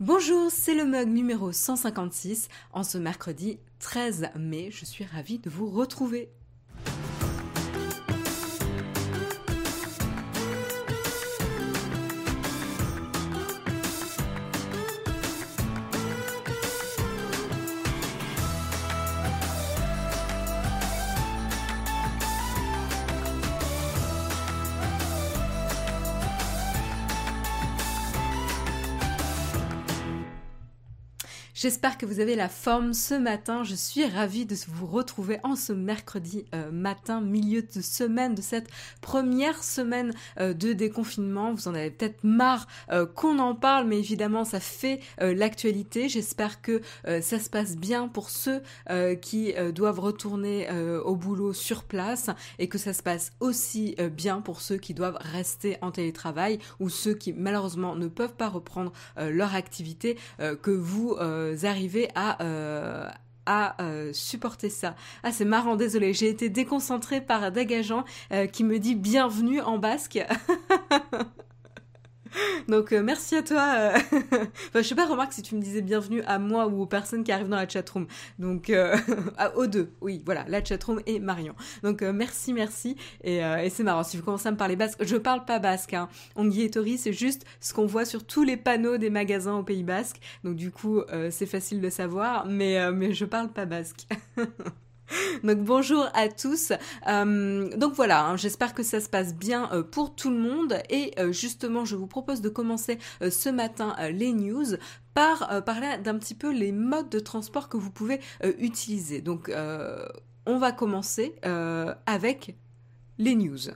Bonjour, c'est le mug numéro 156. En ce mercredi 13 mai, je suis ravie de vous retrouver. J'espère que vous avez la forme ce matin. Je suis ravie de vous retrouver en ce mercredi euh, matin, milieu de semaine, de cette première semaine euh, de déconfinement. Vous en avez peut-être marre euh, qu'on en parle, mais évidemment, ça fait l'actualité. J'espère que ça se passe bien pour ceux qui doivent retourner au boulot sur place et que ça se passe aussi bien pour ceux qui doivent rester en télétravail ou ceux qui malheureusement ne peuvent pas reprendre leur activité, que vous arriver à euh, à euh, supporter ça. Ah c'est marrant, désolé, j'ai été déconcentrée par Dagageant euh, qui me dit bienvenue en basque. Donc euh, merci à toi. Euh... enfin, je sais pas, remarque si tu me disais bienvenue à moi ou aux personnes qui arrivent dans la chatroom. Donc euh... aux deux, oui, voilà, la chatroom et Marion. Donc euh, merci, merci. Et, c'est marrant, si vous commencez à me parler basque, je parle pas basque. Hein. Tori, c'est juste ce qu'on voit sur tous les panneaux des magasins au Pays Basque. Donc du coup, c'est facile de savoir, mais, mais je parle pas basque. Donc bonjour à tous. Euh, donc voilà, hein, j'espère que ça se passe bien euh, pour tout le monde et euh, justement je vous propose de commencer ce matin les news par parler d'un petit peu les modes de transport que vous pouvez utiliser. Donc on va commencer avec les news.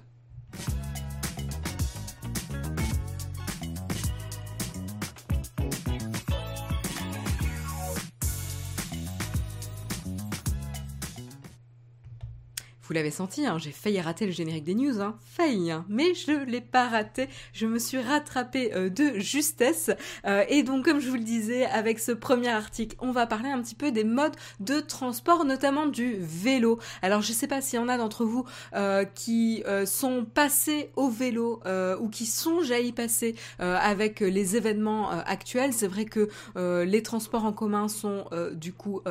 Vous l'avez senti, hein, j'ai failli rater le générique des news, hein, failli, hein, mais je l'ai pas raté. Je me suis rattrapée euh, de justesse. Euh, et donc, comme je vous le disais, avec ce premier article, on va parler un petit peu des modes de transport, notamment du vélo. Alors, je sais pas s'il y en a d'entre vous euh, qui sont passés au vélo ou qui songent à y passer avec les événements actuels. C'est vrai que les transports en commun sont du coup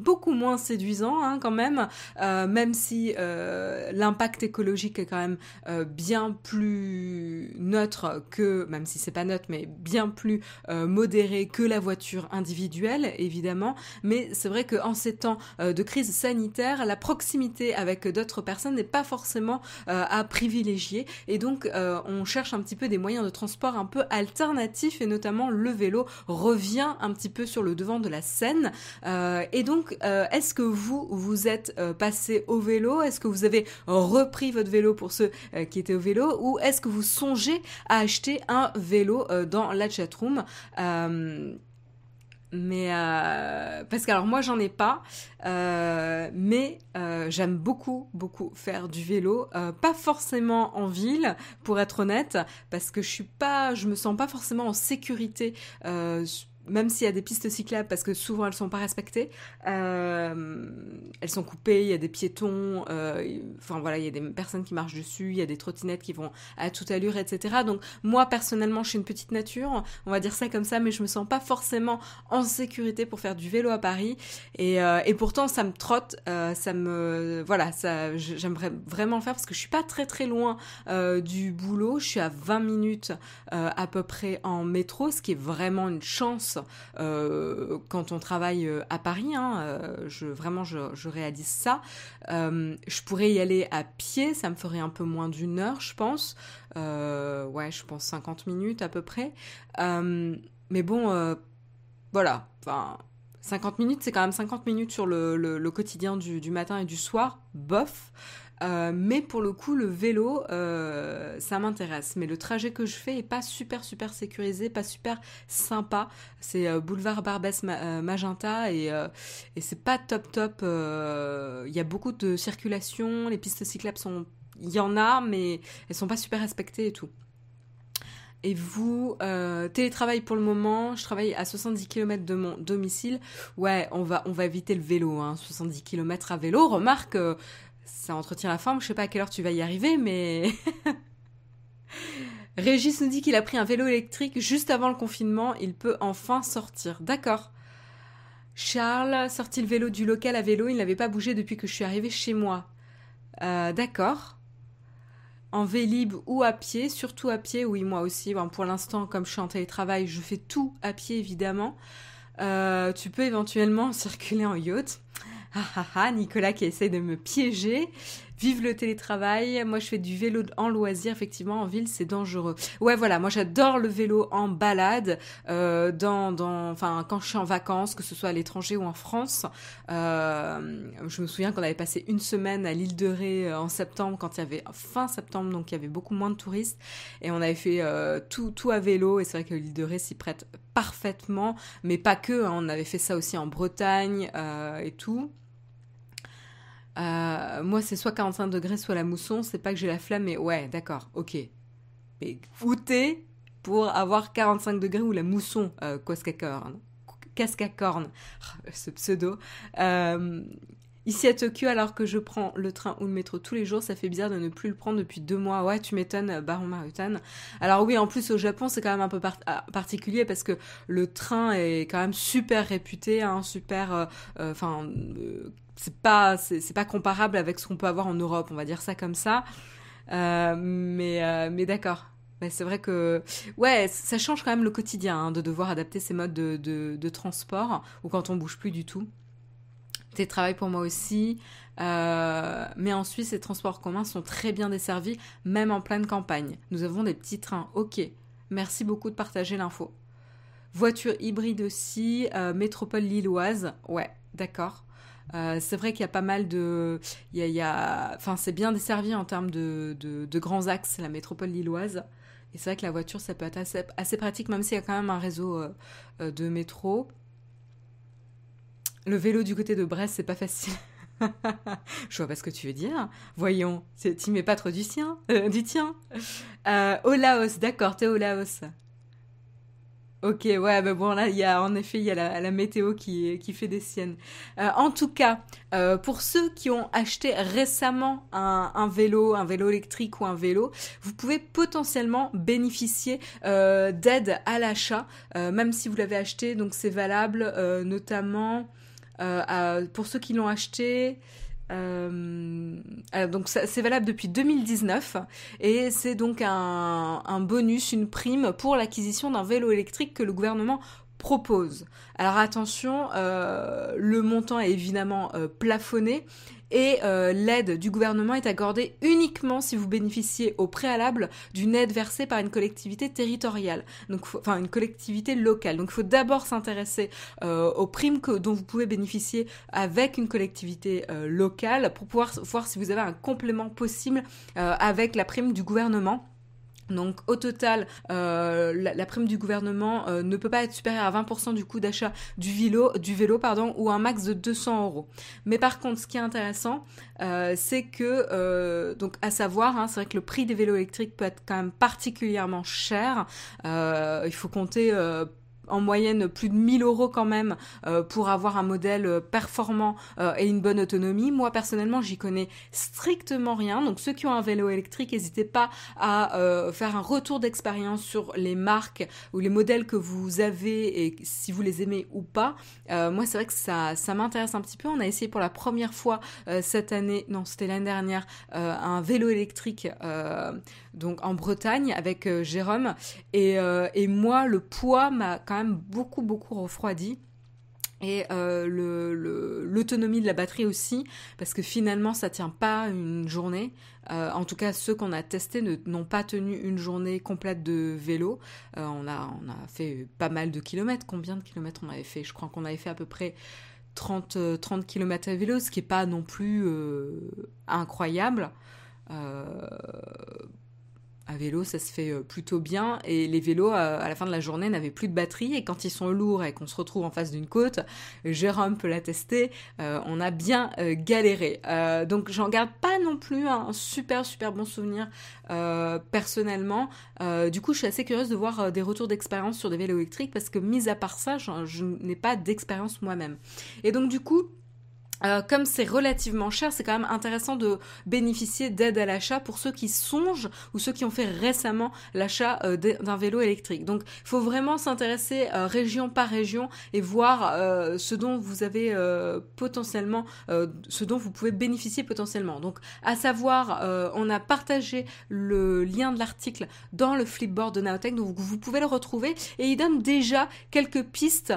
beaucoup moins séduisant hein, quand même, euh, même si euh, l'impact écologique est quand même euh, bien plus neutre que, même si c'est pas neutre, mais bien plus modéré que la voiture individuelle, évidemment. Mais c'est vrai qu'en ces temps de crise sanitaire, la proximité avec d'autres personnes n'est pas forcément à privilégier, et donc on cherche un petit peu des moyens de transport un peu alternatifs, et notamment le vélo revient un petit peu sur le devant de la scène, et donc euh, est-ce que vous, vous êtes euh, passé au vélo? Est-ce que vous avez repris votre vélo pour ceux euh, qui étaient au vélo? Ou est-ce que vous songez à acheter un vélo dans la chatroom? Mais parce que alors moi j'en ai pas, mais j'aime beaucoup beaucoup faire du vélo, pas forcément en ville pour être honnête, parce que je suis pas, je me sens pas forcément en sécurité même s'il y a des pistes cyclables, parce que souvent elles sont pas respectées, euh, elles sont coupées, il y a des piétons, euh, enfin voilà, il y a des personnes qui marchent dessus, il y a des trottinettes qui vont à toute allure, etc. Donc moi personnellement, je suis une petite nature, on va dire ça comme ça, mais je me sens pas forcément en sécurité pour faire du vélo à Paris, et, euh, pourtant ça me trotte, ça me, voilà, ça, j'aimerais vraiment le faire parce que je suis pas très très loin du boulot, je suis à 20 minutes à peu près en métro, ce qui est vraiment une chance euh, quand on travaille euh, à Paris. Hein, euh, je, vraiment, je, réalise ça. je pourrais y aller à pied, ça me ferait un peu moins d'une heure, je pense. ouais, je pense 50 minutes à peu près. mais bon, voilà. 50 minutes, c'est quand même 50 minutes sur le, quotidien du, matin et du soir, bof. Euh, mais pour le coup, le vélo, euh, ça m'intéresse. Mais le trajet que je fais est pas super super sécurisé, pas super sympa. C'est euh, boulevard Barbès Magenta et, et c'est pas top top. Il y a beaucoup de circulation, les pistes cyclables sont, il y en a, mais elles sont pas super respectées et tout. Et vous, télétravail pour le moment, je travaille à 70 km de mon domicile. Ouais, on va, on va éviter le vélo, hein, 70 km à vélo. Remarque, ça entretient la forme. Je sais pas à quelle heure tu vas y arriver, mais Régis nous dit qu'il a pris un vélo électrique juste avant le confinement. Il peut enfin sortir. D'accord. Charles, sorti le vélo du local à vélo, il n'avait pas bougé depuis que je suis arrivée chez moi. Euh, d'accord. En vélib ou à pied, surtout à pied, oui, moi aussi. pour l'instant, comme je suis en télétravail, je fais tout à pied, évidemment. Euh, tu peux éventuellement circuler en yacht. Ah ah ah, Nicolas qui essaie de me piéger. Vive le télétravail. Moi, je fais du vélo en loisir. Effectivement, en ville, c'est dangereux. Ouais, voilà. Moi, j'adore le vélo en balade. Euh, dans, dans, enfin, quand je suis en vacances, que ce soit à l'étranger ou en France. Euh, je me souviens qu'on avait passé une semaine à l'île de Ré euh, en septembre, quand il y avait fin septembre, donc il y avait beaucoup moins de touristes, et on avait fait euh, tout, tout à vélo. Et c'est vrai que l'île de Ré s'y prête parfaitement, mais pas que. Hein. on avait fait ça aussi en Bretagne euh, et tout. Euh, moi, c'est soit 45 degrés, soit la mousson. C'est pas que j'ai la flamme, mais ouais, d'accord, ok. Mais foutez pour avoir 45 degrés ou la mousson, euh, casque à corne, ce pseudo. Euh, ici à Tokyo, alors que je prends le train ou le métro tous les jours, ça fait bizarre de ne plus le prendre depuis deux mois. Ouais, tu m'étonnes, Baron Marutan. Alors oui, en plus au Japon, c'est quand même un peu ah, particulier parce que le train est quand même super réputé, hein, super, euh, enfin, c'est pas c'est pas comparable avec ce qu'on peut avoir en Europe, on va dire ça comme ça. Euh, mais euh, mais d'accord. c'est vrai que ouais, ça change quand même le quotidien hein, de devoir adapter ses modes de, de, transport ou quand on bouge plus du tout. Travail pour moi aussi. Euh, mais en Suisse, les transports communs sont très bien desservis, même en pleine campagne. Nous avons des petits trains. Ok, merci beaucoup de partager l'info. Voiture hybride aussi, métropole lilloise. Ouais, d'accord. Euh, c'est vrai qu'il y a pas mal de, il y a, enfin c'est bien desservi en termes de, de, grands axes la métropole lilloise. Et c'est vrai que la voiture ça peut être assez, assez pratique même s'il y a quand même un réseau euh, euh, de métro. Le vélo du côté de Brest c'est pas facile. Je vois pas ce que tu veux dire. Voyons, tu mets pas trop du sien, du tien. au Laos, d'accord, t'es au Laos. Ok, ouais, bah bon, là, il y a, en effet, il y a la, météo qui, fait des siennes. Euh, en tout cas, euh, pour ceux qui ont acheté récemment un, vélo, un vélo électrique ou un vélo, vous pouvez potentiellement bénéficier euh, d'aide à l'achat, euh, même si vous l'avez acheté. Donc, c'est valable notamment pour ceux qui l'ont acheté. Euh, donc c'est valable depuis 2019 et c'est donc un, bonus, une prime pour l'acquisition d'un vélo électrique que le gouvernement propose. Alors attention, euh, le montant est évidemment euh, plafonné et euh, l'aide du gouvernement est accordée uniquement si vous bénéficiez au préalable d'une aide versée par une collectivité territoriale, donc enfin une collectivité locale. Donc il faut d'abord s'intéresser euh, aux primes que, dont vous pouvez bénéficier avec une collectivité euh, locale pour pouvoir voir si vous avez un complément possible avec la prime du gouvernement. Donc au total, euh, la, prime du gouvernement euh, ne peut pas être supérieure à 20% du coût d'achat du vélo, du vélo pardon, ou un max de 200 euros. Mais par contre, ce qui est intéressant, euh, c'est que, donc à savoir, hein, c'est vrai que le prix des vélos électriques peut être quand même particulièrement cher. il faut compter en moyenne plus de 1000 euros quand même euh, pour avoir un modèle euh, performant euh, et une bonne autonomie. Moi personnellement, j'y connais strictement rien. Donc ceux qui ont un vélo électrique, n'hésitez pas à faire un retour d'expérience sur les marques ou les modèles que vous avez et si vous les aimez ou pas. moi, c'est vrai que ça, ça m'intéresse un petit peu. On a essayé pour la première fois cette année, non, c'était l'année dernière, un vélo électrique donc en Bretagne avec Jérôme et, et moi, le poids m'a quand même beaucoup, beaucoup refroidi. Et euh, l'autonomie de la batterie aussi, parce que finalement ça tient pas une journée. Euh, en tout cas, ceux qu'on a testés n'ont pas tenu une journée complète de vélo. Euh, on, a, on a fait pas mal de kilomètres. Combien de kilomètres on avait fait? Je crois qu'on avait fait à peu près 30, 30 kilomètres à vélo, ce qui est pas non plus incroyable à vélo, ça se fait euh, plutôt bien. Et les vélos, euh, à la fin de la journée, n'avaient plus de batterie. Et quand ils sont lourds et qu'on se retrouve en face d'une côte, Jérôme peut l'attester, euh, on a bien galéré. donc j'en garde pas non plus un super super bon souvenir personnellement. du coup, je suis assez curieuse de voir des retours d'expérience sur des vélos électriques parce que mis à part ça, je n'ai pas d'expérience moi-même. Et donc du coup, euh, comme c'est relativement cher, c'est quand même intéressant de bénéficier d'aide à l'achat pour ceux qui songent ou ceux qui ont fait récemment l'achat euh, d'un vélo électrique. Donc, il faut vraiment s'intéresser euh, région par région et voir ce dont vous avez potentiellement, ce dont vous pouvez bénéficier potentiellement. Donc, à savoir, on a partagé le lien de l'article dans le flipboard de Naotech, donc vous pouvez le retrouver et il donne déjà quelques pistes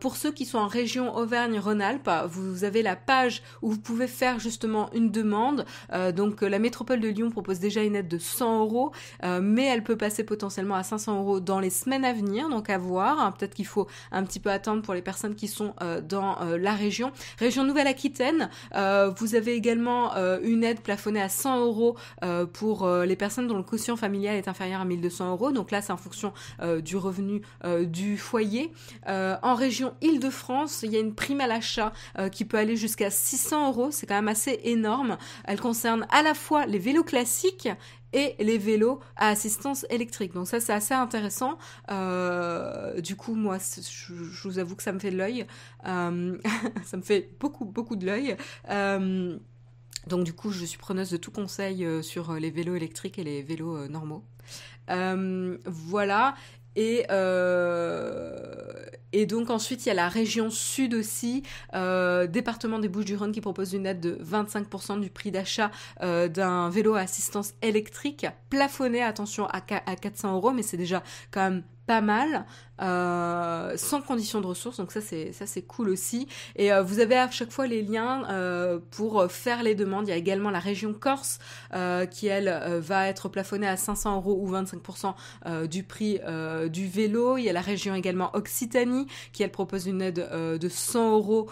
pour ceux qui sont en région Auvergne-Rhône-Alpes. Vous avez la page où vous pouvez faire justement une demande. Euh, donc euh, la métropole de Lyon propose déjà une aide de 100 euros, euh, mais elle peut passer potentiellement à 500 euros dans les semaines à venir, donc à voir. Hein. Peut-être qu'il faut un petit peu attendre pour les personnes qui sont dans la région. Région Nouvelle-Aquitaine, vous avez également une aide plafonnée à 100 euros pour les personnes dont le quotient familial est inférieur à 1200 euros. Donc là, c'est en fonction du revenu du foyer. en région Île-de-France, il y a une prime à l'achat qui peut aller jusqu'à jusqu'à 600 euros, c'est quand même assez énorme. Elle concerne à la fois les vélos classiques et les vélos à assistance électrique. Donc ça c'est assez intéressant. Euh, du coup moi je, vous avoue que ça me fait de l'œil. Euh, ça me fait beaucoup beaucoup de l'œil. Euh, donc du coup je suis preneuse de tout conseil sur les vélos électriques et les vélos normaux. voilà. Et, et donc ensuite, il y a la région sud aussi, euh, département des Bouches-du-Rhône qui propose une aide de 25% du prix d'achat euh, d'un vélo à assistance électrique, plafonné, attention, à, à 400 euros, mais c'est déjà quand même pas mal. Euh, sans condition de ressources, donc ça c'est ça c'est cool aussi. Et euh, vous avez à chaque fois les liens euh, pour faire les demandes. Il y a également la région Corse qui elle va être plafonnée à 500 euros ou 25% du prix du vélo. Il y a la région également Occitanie qui elle propose une aide de 100 euros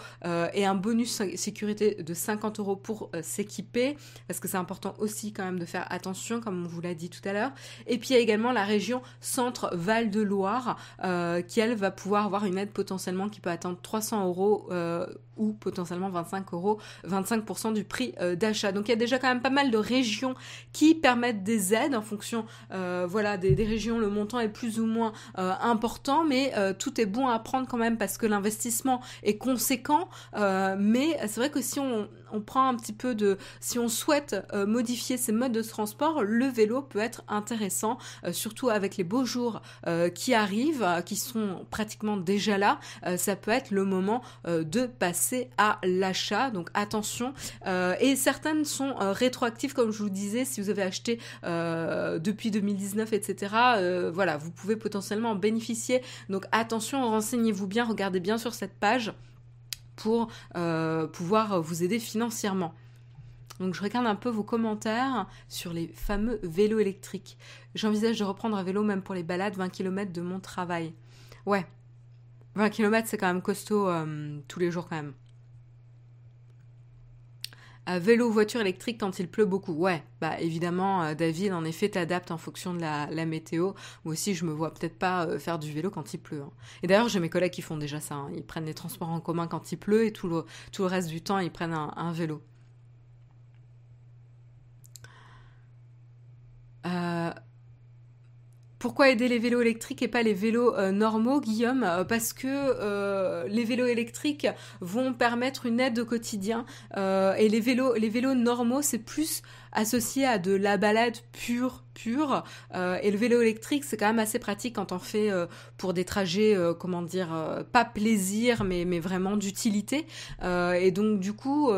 et un bonus sécurité de 50 euros pour s'équiper parce que c'est important aussi quand même de faire attention comme on vous l'a dit tout à l'heure. Et puis il y a également la région Centre Val de Loire euh, qui elle va pouvoir avoir une aide potentiellement qui peut atteindre 300 euros euh, ou potentiellement 25 euros, 25% du prix euh, d'achat. Donc il y a déjà quand même pas mal de régions qui permettent des aides en fonction, voilà, des, régions. Le montant est plus ou moins important, mais tout est bon à prendre quand même parce que l'investissement est conséquent. mais c'est vrai que si on, on prend un petit peu de, si on souhaite modifier ces modes de transport, le vélo peut être intéressant, surtout avec les beaux jours qui arrivent qui sont pratiquement déjà là, euh, ça peut être le moment euh, de passer à l'achat. Donc attention. Euh, et certaines sont rétroactives, comme je vous disais, si vous avez acheté depuis 2019, etc. voilà, vous pouvez potentiellement en bénéficier. Donc attention, renseignez-vous bien, regardez bien sur cette page pour pouvoir vous aider financièrement. Donc je regarde un peu vos commentaires sur les fameux vélos électriques. J'envisage de reprendre un vélo même pour les balades 20 km de mon travail. Ouais. 20 km c'est quand même costaud euh, tous les jours quand même. Euh, vélo voiture électrique quand il pleut beaucoup. Ouais, bah évidemment, euh, David, en effet, t'adaptes en fonction de la, météo. Moi aussi, je me vois peut-être pas faire du vélo quand il pleut. Hein. Et d'ailleurs, j'ai mes collègues qui font déjà ça. Hein. Ils prennent les transports en commun quand il pleut et tout le reste du temps, ils prennent un vélo. Euh, pourquoi aider les vélos électriques et pas les vélos euh, normaux, Guillaume? Euh, Parce que les vélos électriques vont permettre une aide au quotidien et les vélos, les vélos normaux, c'est plus associé à de la balade pure, pure. Euh, et le vélo électrique, c'est quand même assez pratique quand on fait euh, pour des trajets, euh, comment dire, pas plaisir, mais, mais vraiment d'utilité. et donc, du coup,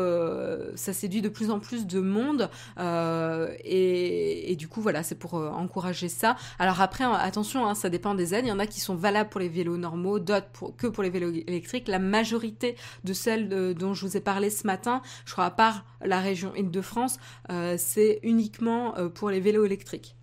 ça séduit de plus en plus de monde. Et, et, du coup, voilà, c'est pour encourager ça. Alors après, attention, hein, ça dépend des aides. Il y en a qui sont valables pour les vélos normaux, d'autres que pour les vélos électriques. La majorité de celles dont je vous ai parlé ce matin, je crois à part la région Île-de-France, c'est uniquement euh, pour les vélos électriques.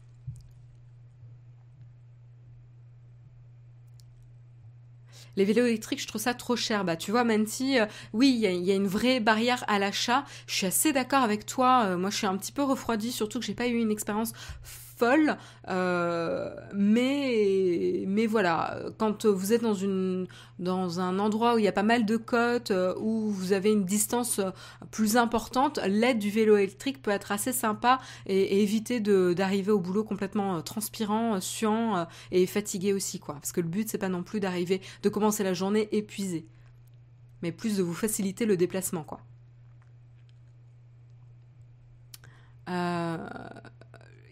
les vélos électriques, je trouve ça trop cher. Bah, tu vois, si, euh, oui, il y, a une vraie barrière à l'achat, je suis assez d'accord avec toi. Euh, moi, je suis un petit peu refroidie, surtout que j'ai pas eu une expérience euh, mais mais voilà, quand vous êtes dans une dans un endroit où il y a pas mal de côtes, euh, où vous avez une distance plus importante, l'aide du vélo électrique peut être assez sympa et, et éviter d'arriver au boulot complètement euh, transpirant, suant et fatigué aussi quoi, parce que le but c'est pas non plus d'arriver, de commencer la journée épuisé, mais plus de vous faciliter le déplacement quoi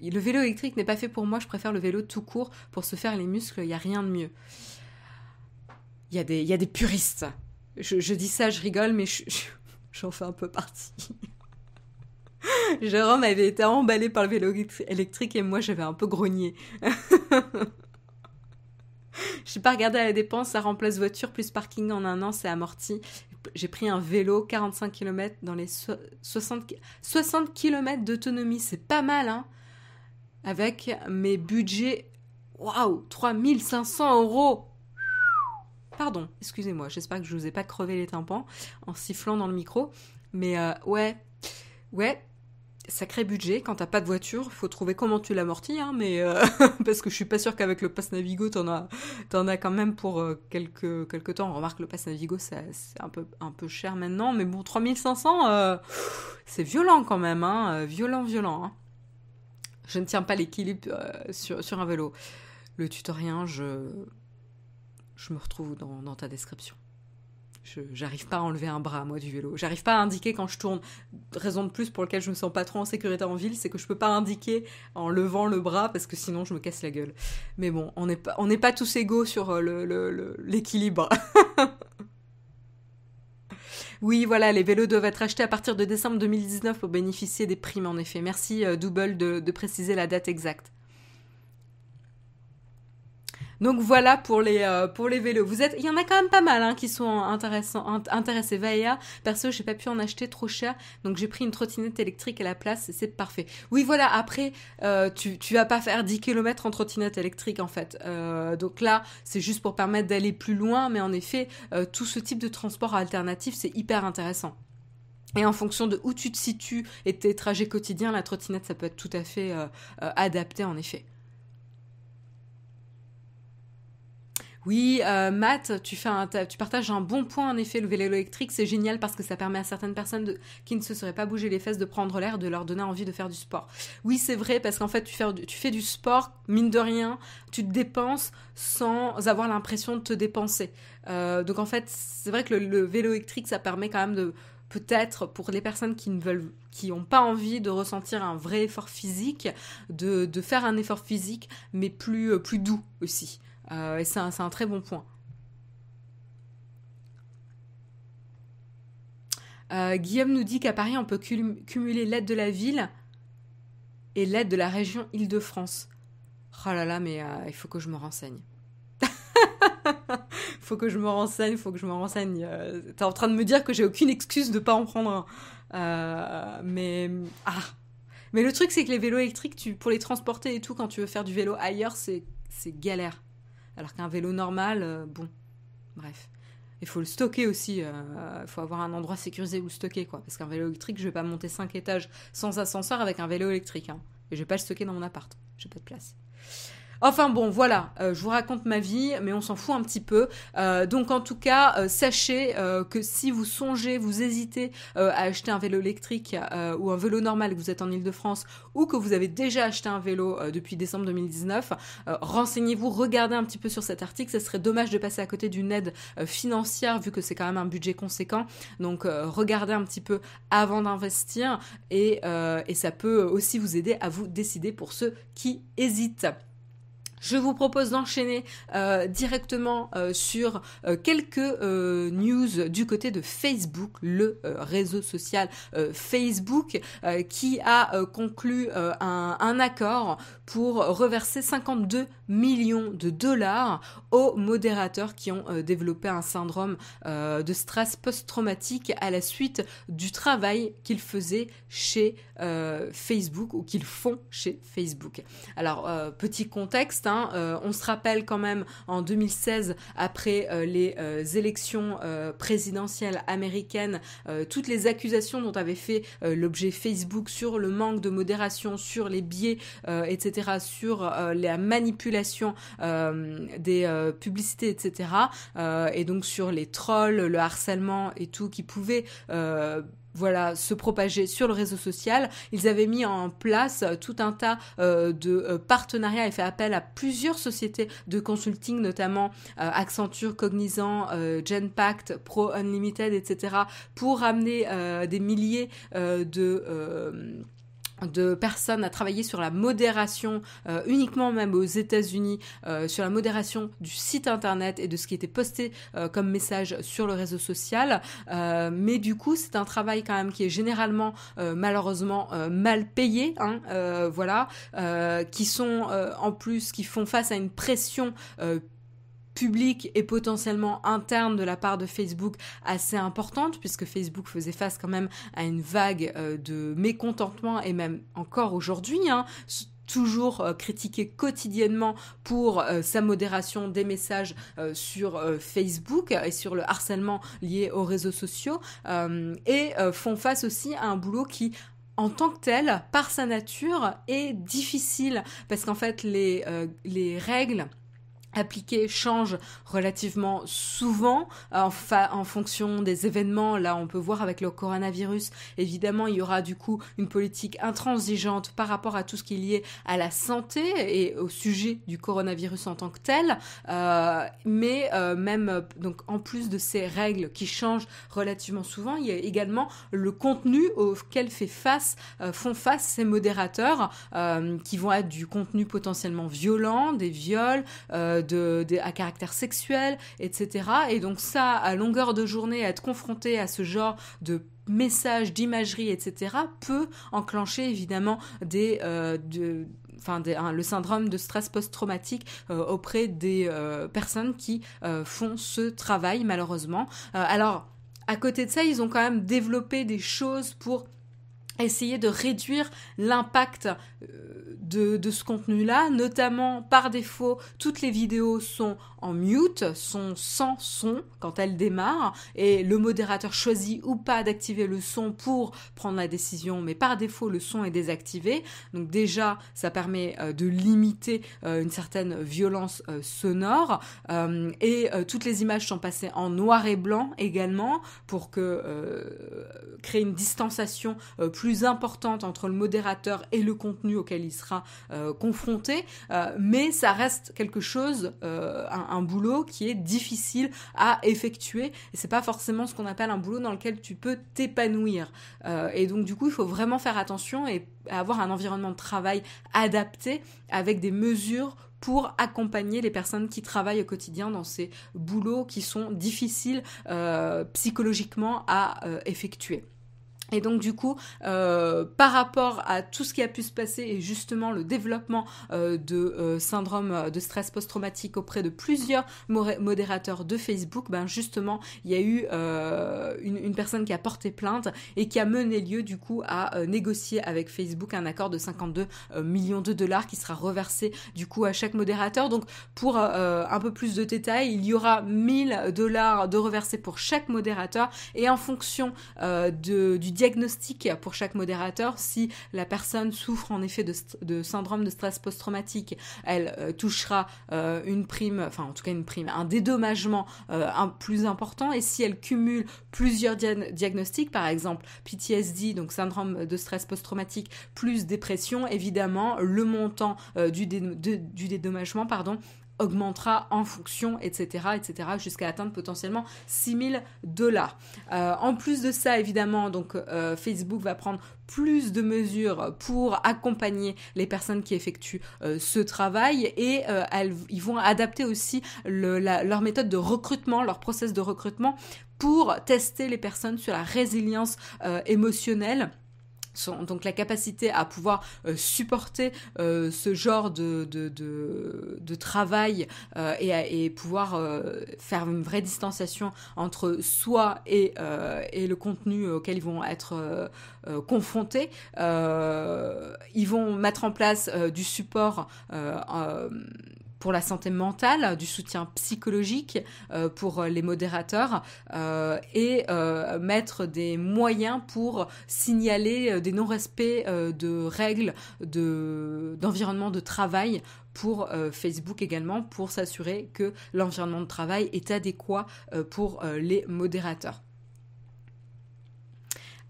le vélo électrique n'est pas fait pour moi, je préfère le vélo tout court pour se faire les muscles, il n'y a rien de mieux. Il y, a des, y a des puristes. Je, dis ça, je rigole, mais j'en fais un peu partie. Jérôme avait été emballé par le vélo électrique et moi j'avais un peu grogné. Je n'ai pas regardé à la dépense, ça remplace voiture plus parking en un an, c'est amorti. J'ai pris un vélo 45 km dans les 60, 60 km d'autonomie, c'est pas mal, hein Avec mes budgets, waouh, 3500 euros Pardon, excusez-moi, j'espère que je vous ai pas crevé les tympans en sifflant dans le micro. Mais euh, ouais, ouais, sacré budget. Quand t'as pas de voiture, faut trouver comment tu l'amortis, hein, mais euh, parce que je suis pas sûre qu'avec le pass Navigo, t'en as, en as quand même pour euh, quelques, temps. On remarque le pass Navigo, c'est un peu, un peu cher maintenant, mais bon, 3500, euh, c'est violent quand même, hein, violent, violent. Hein. Je ne tiens pas l'équilibre sur, sur un vélo. Le tutoriel, je, je me retrouve dans, ta description. Je j'arrive pas à enlever un bras moi du vélo. J'arrive pas à indiquer quand je tourne. Raison de plus pour laquelle je me sens pas trop en sécurité en ville, c'est que je peux pas indiquer en levant le bras parce que sinon je me casse la gueule. Mais bon, on n'est pas pas tous égaux sur euh, l'équilibre. Le, oui, voilà, les vélos doivent être achetés à partir de décembre 2019 pour bénéficier des primes en effet. Merci euh, Double de préciser la date exacte. Donc voilà pour les euh, pour les vélos. Vous êtes, il y en a quand même pas mal hein, qui sont intéressants, intéressés. Vaia, perso, j'ai pas pu en acheter trop cher, donc j'ai pris une trottinette électrique à la place c'est parfait. Oui, voilà. Après, euh, tu tu vas pas faire 10 km en trottinette électrique en fait. Euh, donc là, c'est juste pour permettre d'aller plus loin, mais en effet, tout ce type de transport alternatif, c'est hyper intéressant. Et en fonction de où tu te situes et tes trajets quotidiens, la trottinette, ça peut être tout à fait adapté en effet. Oui, euh, Matt, tu, fais un, tu partages un bon point en effet. Le vélo électrique, c'est génial parce que ça permet à certaines personnes qui ne se seraient pas bougé les fesses de prendre l'air, de leur donner envie de faire du sport. Oui, c'est vrai parce qu'en fait, tu fais, du sport, mine de rien, tu te dépenses sans avoir l'impression de te dépenser. Euh, donc en fait, c'est vrai que le, vélo électrique, ça permet quand même de peut-être pour les personnes qui ne veulent qui n'ont pas envie de ressentir un vrai effort physique de, de faire un effort physique mais plus euh, plus doux aussi et c'est un, très bon point. Euh, Guillaume nous dit qu'à Paris, on peut cumuler l'aide de la ville et l'aide de la région Île-de-France. Oh là là, mais euh, il faut que je me renseigne. Il faut que je me renseigne, il faut que je me renseigne. T'es en train de me dire que j'ai aucune excuse de pas en prendre un. mais ah, mais le truc c'est que les vélos électriques, tu pour les transporter et tout, quand tu veux faire du vélo ailleurs, c'est galère. Alors qu'un vélo normal, euh, bon, bref. Il faut le stocker aussi. Il euh, faut avoir un endroit sécurisé où le stocker, quoi. Parce qu'un vélo électrique, je vais pas monter 5 étages sans ascenseur avec un vélo électrique. Hein. Et je vais pas le stocker dans mon appart. J'ai pas de place. Enfin bon, voilà, euh, je vous raconte ma vie, mais on s'en fout un petit peu. Euh, donc en tout cas, euh, sachez que si vous songez, vous hésitez à acheter un vélo électrique ou un vélo normal, que vous êtes en Ile-de-France, ou que vous avez déjà acheté un vélo depuis décembre 2019, renseignez-vous, regardez un petit peu sur cet article. Ce serait dommage de passer à côté d'une aide financière vu que c'est quand même un budget conséquent. Donc regardez un petit peu avant d'investir et, et ça peut aussi vous aider à vous décider pour ceux qui hésitent. Je vous propose d'enchaîner euh, directement euh, sur euh, quelques news du côté de Facebook, le réseau social Facebook, qui a conclu un, un, accord pour reverser 52 millions de dollars aux modérateurs qui ont développé un syndrome de stress post-traumatique à la suite du travail qu'ils faisaient chez Facebook ou qu'ils font chez Facebook. Alors, petit contexte, Hein, euh, on se rappelle quand même en 2016, après euh, les euh, élections présidentielles américaines, toutes les accusations dont avait fait l'objet Facebook sur le manque de modération, sur les biais, etc., sur la manipulation des publicités, etc., et donc sur les trolls, le harcèlement et tout qui pouvait voilà, se propager sur le réseau social. Ils avaient mis en place tout un tas euh, de euh, partenariats et fait appel à plusieurs sociétés de consulting, notamment euh, Accenture, Cognizant, Genpact, Pro Unlimited, etc., pour amener des milliers de de personnes à travailler sur la modération, euh, uniquement même aux États-Unis, euh, sur la modération du site internet et de ce qui était posté euh, comme message sur le réseau social. mais du coup, c'est un travail quand même qui est généralement malheureusement mal payé, hein, voilà, qui sont en plus qui font face à une pression publique et potentiellement interne de la part de Facebook assez importante, puisque Facebook faisait face quand même à une vague euh, de mécontentement, et même encore aujourd'hui, hein, toujours euh, critiqué quotidiennement pour euh, sa modération des messages sur Facebook et sur le harcèlement lié aux réseaux sociaux et font face aussi à un boulot qui en tant que tel, par sa nature, est difficile. Parce qu'en fait les, les règles appliqué change relativement souvent euh, en, fonction des événements. Là, on peut voir avec le coronavirus, évidemment, il y aura du coup une politique intransigeante par rapport à tout ce qui est lié à la santé et au sujet du coronavirus en tant que tel. Euh, mais euh, même donc en plus de ces règles qui changent relativement souvent, il y a également le contenu auquel font face ces modérateurs qui vont être du contenu potentiellement violent, des viols à caractère sexuel, etc. Et donc ça, à longueur de journée, être confronté à ce genre de messages, d'imagerie, etc., peut enclencher évidemment des, euh, enfin le syndrome de stress post-traumatique euh, auprès des euh, personnes qui font ce travail malheureusement. alors à côté de ça, ils ont quand même développé des choses pour essayer de réduire l'impact de, ce contenu-là, notamment par défaut, toutes les vidéos sont en mute, sont sans son quand elles démarrent, et le modérateur choisit ou pas d'activer le son pour prendre la décision, mais par défaut, le son est désactivé. Donc déjà, ça permet euh, de limiter euh, une certaine violence euh, sonore, et toutes les images sont passées en noir et blanc également, pour créer une distanciation plus importante entre le modérateur et le contenu auquel il sera confronté, mais ça reste quelque chose, un, un boulot qui est difficile à effectuer et c'est pas forcément ce qu'on appelle un boulot dans lequel tu peux t'épanouir. Euh, et donc du coup, il faut vraiment faire attention et avoir un environnement de travail adapté avec des mesures pour accompagner les personnes qui travaillent au quotidien dans ces boulots qui sont difficiles euh, psychologiquement à euh, effectuer. Et donc du coup, euh, par rapport à tout ce qui a pu se passer et justement le développement euh, de euh, syndrome de stress post-traumatique auprès de plusieurs modérateurs de Facebook, ben justement, il y a eu une, une, personne qui a porté plainte et qui a mené lieu du coup à négocier avec Facebook un accord de 52 millions de dollars qui sera reversé du coup à chaque modérateur. Donc pour un peu plus de détails, il y aura 1000 dollars de reversés pour chaque modérateur et en fonction de, du diagnostic pour chaque modérateur. Si la personne souffre en effet de, syndrome de stress post-traumatique, elle euh, touchera euh, une prime, enfin en tout cas une prime, un dédommagement euh, plus important. Et si elle cumule plusieurs diagnostics, par exemple PTSD, donc syndrome de stress post-traumatique, plus dépression, évidemment, le montant du, du dédommagement pardon, augmentera en fonction, etc., etc., jusqu'à atteindre potentiellement 6000 dollars. Euh, en plus de ça, évidemment, donc euh, Facebook va prendre plus de mesures pour accompagner les personnes qui effectuent euh, ce travail et elles, ils vont adapter aussi leur méthode de recrutement, leur process de recrutement pour tester les personnes sur la résilience émotionnelle donc la capacité à pouvoir euh, supporter euh, ce genre de, de, travail euh, et, et, pouvoir faire une vraie distanciation entre soi et, et le contenu auquel ils vont être confrontés. ils vont mettre en place du support pour la santé mentale, du soutien psychologique euh, pour les modérateurs euh, et euh, mettre des moyens pour signaler des non-respects de règles de, d'environnement de travail pour Facebook également pour s'assurer que l'environnement de travail est adéquat pour les modérateurs.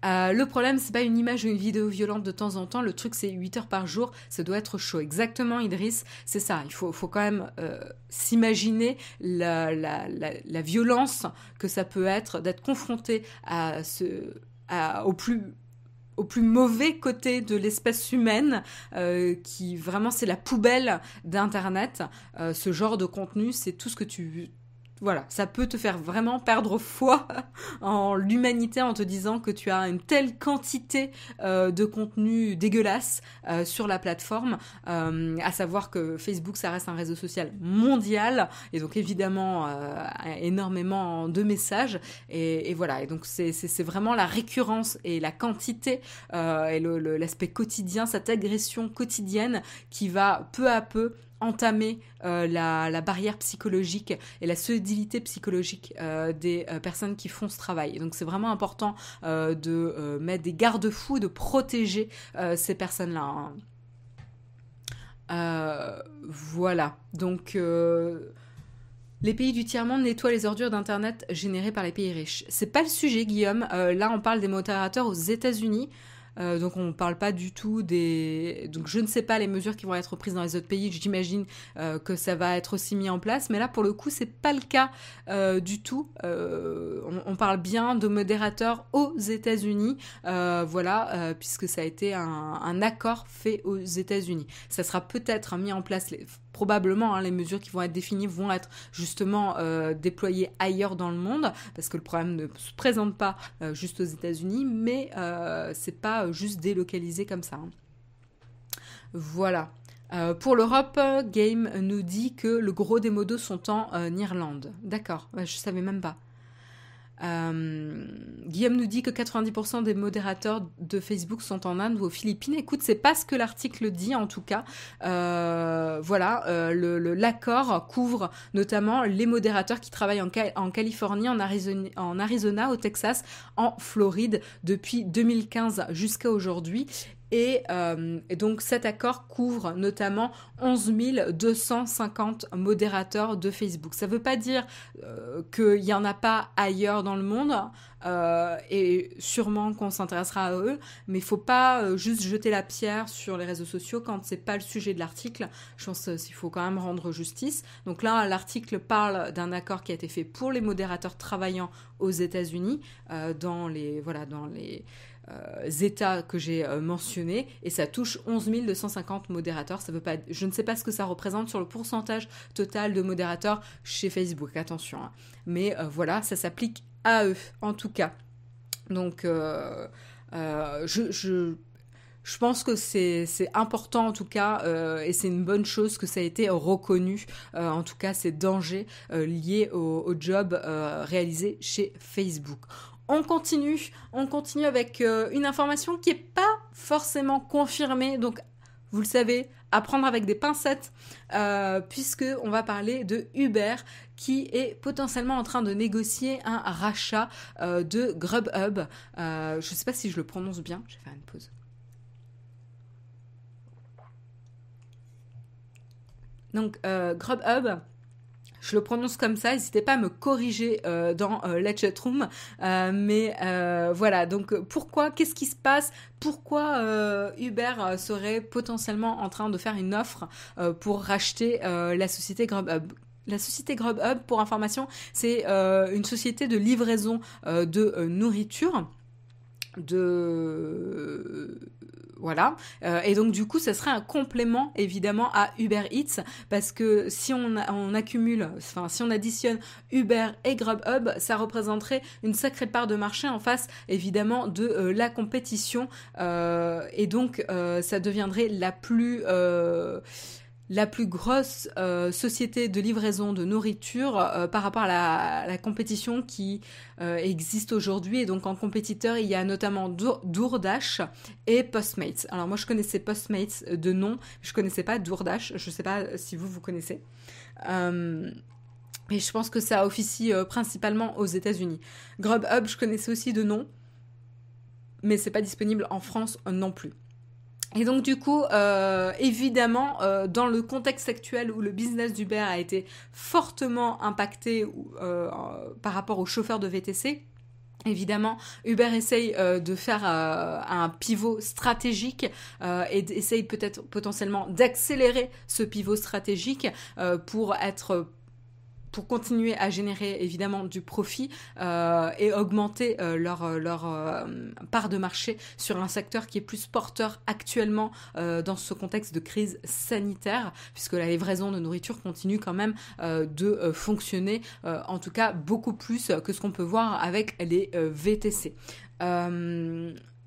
Euh, le problème, c'est pas une image ou une vidéo violente de temps en temps. Le truc, c'est 8 heures par jour. Ça doit être chaud. Exactement, Idriss. C'est ça. Il faut, quand même euh, s'imaginer la, violence que ça peut être d'être confronté au plus au plus mauvais côté de l'espèce humaine, qui vraiment c'est la poubelle d'Internet. ce genre de contenu, c'est tout ce que tu voilà, ça peut te faire vraiment perdre foi en l'humanité en te disant que tu as une telle quantité euh, de contenu dégueulasse euh, sur la plateforme, euh, à savoir que Facebook, ça reste un réseau social mondial, et donc évidemment énormément de messages, et, voilà, et donc c'est vraiment la récurrence et la quantité et l'aspect quotidien, cette agression quotidienne qui va peu à peu entamer euh, la, barrière psychologique et la solidité psychologique euh, des euh, personnes qui font ce travail. donc c'est vraiment important de mettre des garde-fous, de protéger ces personnes-là. Hein. voilà. Donc les pays du tiers-monde nettoient les ordures d'Internet générées par les pays riches. C'est pas le sujet, Guillaume. là, on parle des modérateurs aux États-Unis. Euh, donc on ne parle pas du tout des... Donc je ne sais pas les mesures qui vont être prises dans les autres pays, j'imagine euh, que ça va être aussi mis en place, mais là pour le coup c'est pas le cas euh, du tout. On, parle bien de modérateurs aux États-Unis, voilà, puisque ça a été un, accord fait aux États-Unis. Ça sera peut-être mis en place probablement hein, les mesures qui vont être définies vont être justement euh, déployées ailleurs dans le monde parce que le problème ne se présente pas euh, juste aux États-Unis, mais euh, c'est pas juste délocalisé comme ça. Hein. Voilà. pour l'Europe, Game nous dit que le gros des modos sont en Irlande. D'accord, je savais même pas. Euh, Guillaume nous dit que 90% des modérateurs de Facebook sont en Inde ou aux Philippines. Écoute, c'est pas ce que l'article dit en tout cas. Euh, voilà, euh, l'accord couvre notamment les modérateurs qui travaillent en, Californie, en Arizona, au Texas, en Floride depuis 2015 jusqu'à aujourd'hui euh, et, donc cet accord couvre notamment 11 250 modérateurs de Facebook. Ça ne veut pas dire euh, qu'il n'y en a pas ailleurs dans le monde, euh, et sûrement qu'on s'intéressera à eux, mais il ne faut pas juste jeter la pierre sur les réseaux sociaux quand c'est pas le sujet de l'article. Je pense qu'il faut quand même rendre justice. Donc là, l'article parle d'un accord qui a été fait pour les modérateurs travaillant aux États-Unis, dans les voilà dans les euh, États que j'ai euh, mentionnés et ça touche 11 250 modérateurs. Ça veut pas, je ne sais pas ce que ça représente sur le pourcentage total de modérateurs chez Facebook. Attention, hein. mais euh, voilà, ça s'applique à eux en tout cas. Donc, je, pense que c'est important en tout cas et c'est une bonne chose que ça a été reconnu, en tout cas ces dangers liés au job réalisé chez Facebook on continue, on continue avec euh, une information qui n'est pas forcément confirmée, donc vous le savez, à prendre avec des pincettes, euh, puisque on va parler de Uber qui est potentiellement en train de négocier un rachat euh, de Grubhub. je ne sais pas si je le prononce bien, je vais faire une pause. Donc Grubhub je le prononce comme ça, n'hésitez pas à me corriger euh, dans euh, la chatroom. Euh, mais voilà, donc pourquoi, qu'est-ce qui se passe? Pourquoi Uber serait potentiellement en train de faire une offre pour racheter la société Grubhub? La société Grubhub, pour information, c'est une société de livraison de nourriture de voilà. Euh, et donc du coup, ce serait un complément évidemment à Uber Eats parce que si on, on accumule, enfin si on additionne Uber et Grubhub, ça représenterait une sacrée part de marché en face évidemment de euh, la compétition euh, et donc ça deviendrait la plus la plus grosse euh, société de livraison de nourriture euh, par rapport à la, compétition qui euh, existe aujourd'hui. Et donc en compétiteur, il y a notamment Doordash et Postmates. Alors moi je connaissais Postmates de nom, je connaissais pas Doordash. Je ne sais pas si vous vous connaissez. et je pense que ça officie principalement aux États-Unis. Grubhub, je connaissais aussi de nom, mais c'est pas disponible en France non plus. Et donc du coup, euh, évidemment, euh, dans le contexte actuel où le business d'Uber a été fortement impacté euh, par rapport aux chauffeurs de VTC, Évidemment, Uber essaye de faire un pivot stratégique et essaye peut-être potentiellement d'accélérer ce pivot stratégique pour être pour continuer à générer évidemment du profit euh, et augmenter euh, leur, euh, leur part de marché sur un secteur qui est plus porteur actuellement dans ce contexte de crise sanitaire, puisque la livraison de nourriture continue quand même de fonctionner, en tout cas beaucoup plus que ce qu'on peut voir avec les VTC.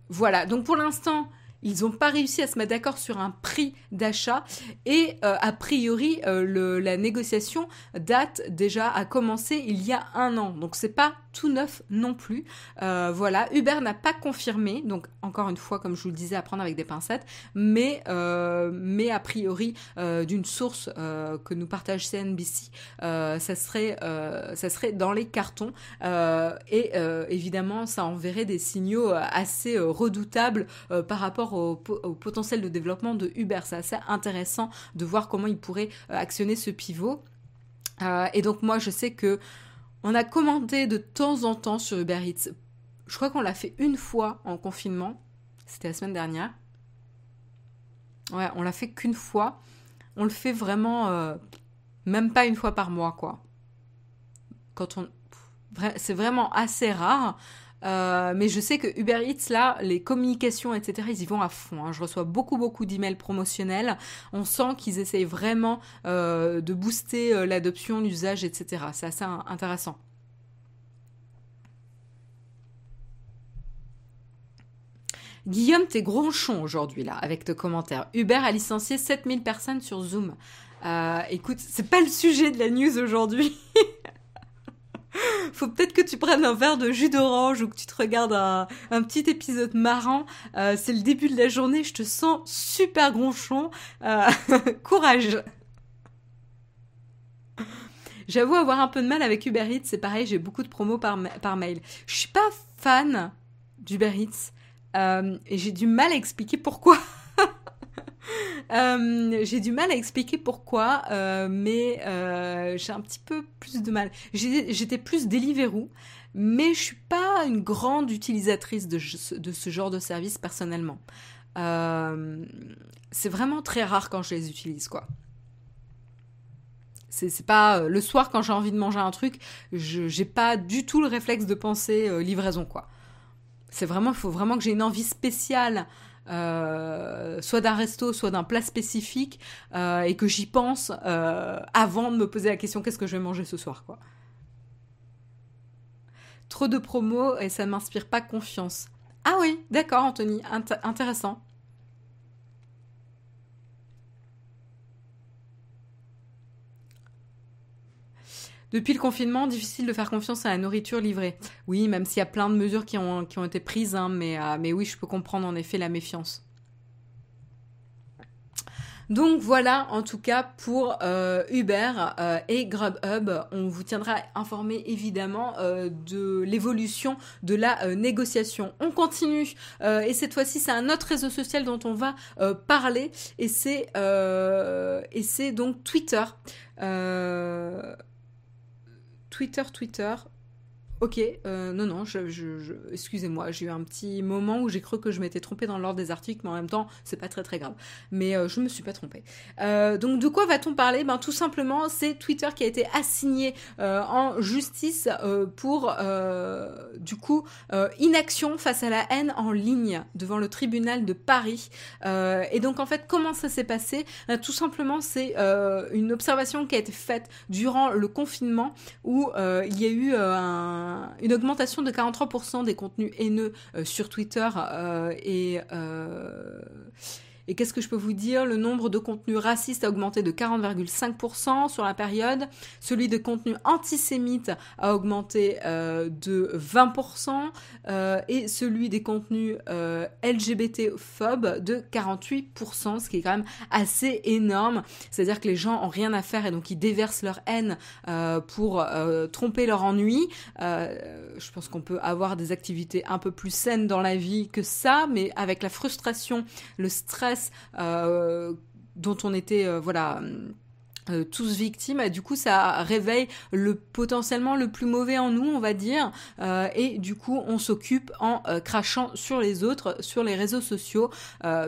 voilà, donc pour l'instant, ils n'ont pas réussi à se mettre d'accord sur un prix d'achat et euh, a priori euh, la négociation date déjà à commencer il y a un an. Donc c'est pas tout neuf non plus. Euh, voilà, Uber n'a pas confirmé, donc encore une fois, comme je vous le disais, à prendre avec des pincettes, mais, mais a priori d'une source que nous partage CNBC, ça, serait, ça serait dans les cartons. et évidemment, ça enverrait des signaux assez redoutables par rapport au, potentiel de développement de Uber. C'est assez intéressant de voir comment il pourrait euh, actionner ce pivot. Euh, et donc moi, je sais que on a commandé de temps en temps sur Uber Eats. Je crois qu'on l'a fait une fois en confinement. C'était la semaine dernière. Ouais, on l'a fait qu'une fois. On le fait vraiment euh, même pas une fois par mois, quoi. Quand on, c'est vraiment assez rare. Euh, mais je sais que Uber Eats, là, les communications, etc., ils y vont à fond. Hein. Je reçois beaucoup, beaucoup d'emails promotionnels. On sent qu'ils essayent vraiment euh, de booster euh, l'adoption, l'usage, etc. C'est assez intéressant. Guillaume, t'es gronchon aujourd'hui, là, avec tes commentaires. Uber a licencié 7000 personnes sur Zoom. écoute, c'est pas le sujet de la news aujourd'hui. faut peut-être que tu prennes un verre de jus d'orange ou que tu te regardes un, petit épisode marrant. Euh, c'est le début de la journée, je te sens super gronchon. Euh, courage. J'avoue avoir un peu de mal avec Uber Eats, c'est pareil, j'ai beaucoup de promos par, mail. Je suis pas fan d'Uber Eats euh, et j'ai du mal à expliquer pourquoi. Euh, j'ai du mal à expliquer pourquoi, euh, mais euh, j'ai un petit peu plus de mal. J'étais plus Deliveroo, mais je suis pas une grande utilisatrice de, ce genre de service personnellement. c'est vraiment très rare quand je les utilise, quoi. C'est pas le soir quand j'ai envie de manger un truc, j'ai pas du tout le réflexe de penser livraison, quoi. C'est vraiment, il faut vraiment que j'ai une envie spéciale euh, soit d'un resto, soit d'un plat spécifique, euh, et que j'y pense euh, avant de me poser la question qu'est-ce que je vais manger ce soir. Trop de promos et ça ne m'inspire pas confiance. Ah oui, d'accord, Anthony, intéressant. Depuis le confinement, difficile de faire confiance à la nourriture livrée. Oui, même s'il y a plein de mesures qui ont, qui ont été prises, hein, mais, euh, mais oui, je peux comprendre en effet la méfiance. Donc voilà en tout cas pour euh, Uber euh, et Grubhub. On vous tiendra informé évidemment de l'évolution de la négociation. On continue et cette fois-ci c'est un autre réseau social dont on va parler et c'est et c'est donc Twitter. Twitter, Twitter, Ok, euh, non, non, excusez-moi, j'ai eu un petit moment où j'ai cru que je m'étais trompée dans l'ordre des articles, mais en même temps, c'est pas très très grave. Mais euh, je me suis pas trompée. Euh, donc de quoi va-t-on parler? Ben tout simplement, c'est Twitter qui a été assigné en justice pour du coup inaction face à la haine en ligne devant le tribunal de Paris. et donc en fait, comment ça s'est passé? Ben, Tout simplement, c'est une observation qui a été faite durant le confinement où il y a eu un une augmentation de 43% des contenus haineux euh, sur Twitter euh, et euh, et qu'est-ce que je peux vous dire? Le nombre de contenus racistes a augmenté de 40,5% sur la période. Celui de contenus antisémites a augmenté euh, de 20%. Euh, et celui des contenus euh, LGBT-phobes de 48%, ce qui est quand même assez énorme. C'est-à-dire que les gens ont rien à faire et donc ils déversent leur haine pour tromper leur ennui. je pense qu'on peut avoir des activités un peu plus saines dans la vie que ça, mais avec la frustration, le stress, euh, dont on était, euh, voilà euh, tous victimes. Et du coup ça réveille le potentiellement le plus mauvais en nous on va dire. Euh, et du coup on s'occupe en euh, crachant sur les autres sur les réseaux sociaux.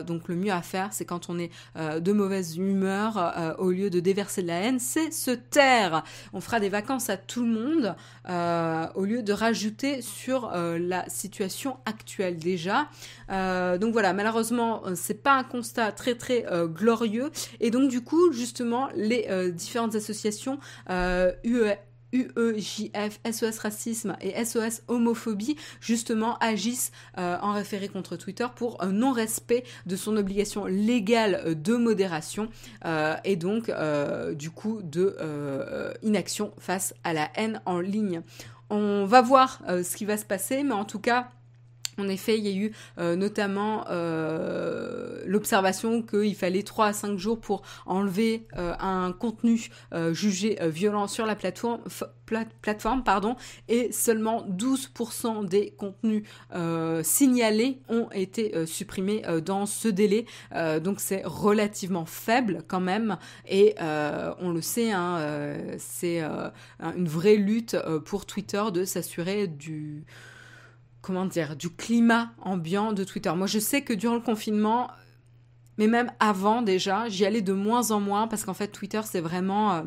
Donc le mieux à faire c'est quand on est de mauvaise humeur au lieu de déverser de la haine c'est se taire. On fera des vacances à tout le monde au lieu de rajouter sur la situation actuelle déjà. Donc voilà malheureusement c'est pas un constat très très glorieux. Et donc du coup justement les euh, différentes associations euh, UE, UEJF, SOS Racisme et SOS Homophobie, justement, agissent euh, en référé contre Twitter pour un non-respect de son obligation légale de modération et donc, du coup, de inaction face à la haine en ligne. On va voir ce qui va se passer, mais en tout cas, en effet, il y a eu euh, notamment euh, l'observation qu'il fallait 3 à 5 jours pour enlever euh, un contenu jugé violent sur la plateforme, plateforme pardon, et seulement 12% des contenus signalés ont été supprimés dans ce délai. donc c'est relativement faible quand même, et on le sait, hein, c'est une vraie lutte pour Twitter de s'assurer du comment dire, du climat ambiant de Twitter. Moi, je sais que durant le confinement, mais même avant déjà, j'y allais de moins en moins parce qu'en fait, Twitter, c'est vraiment, euh,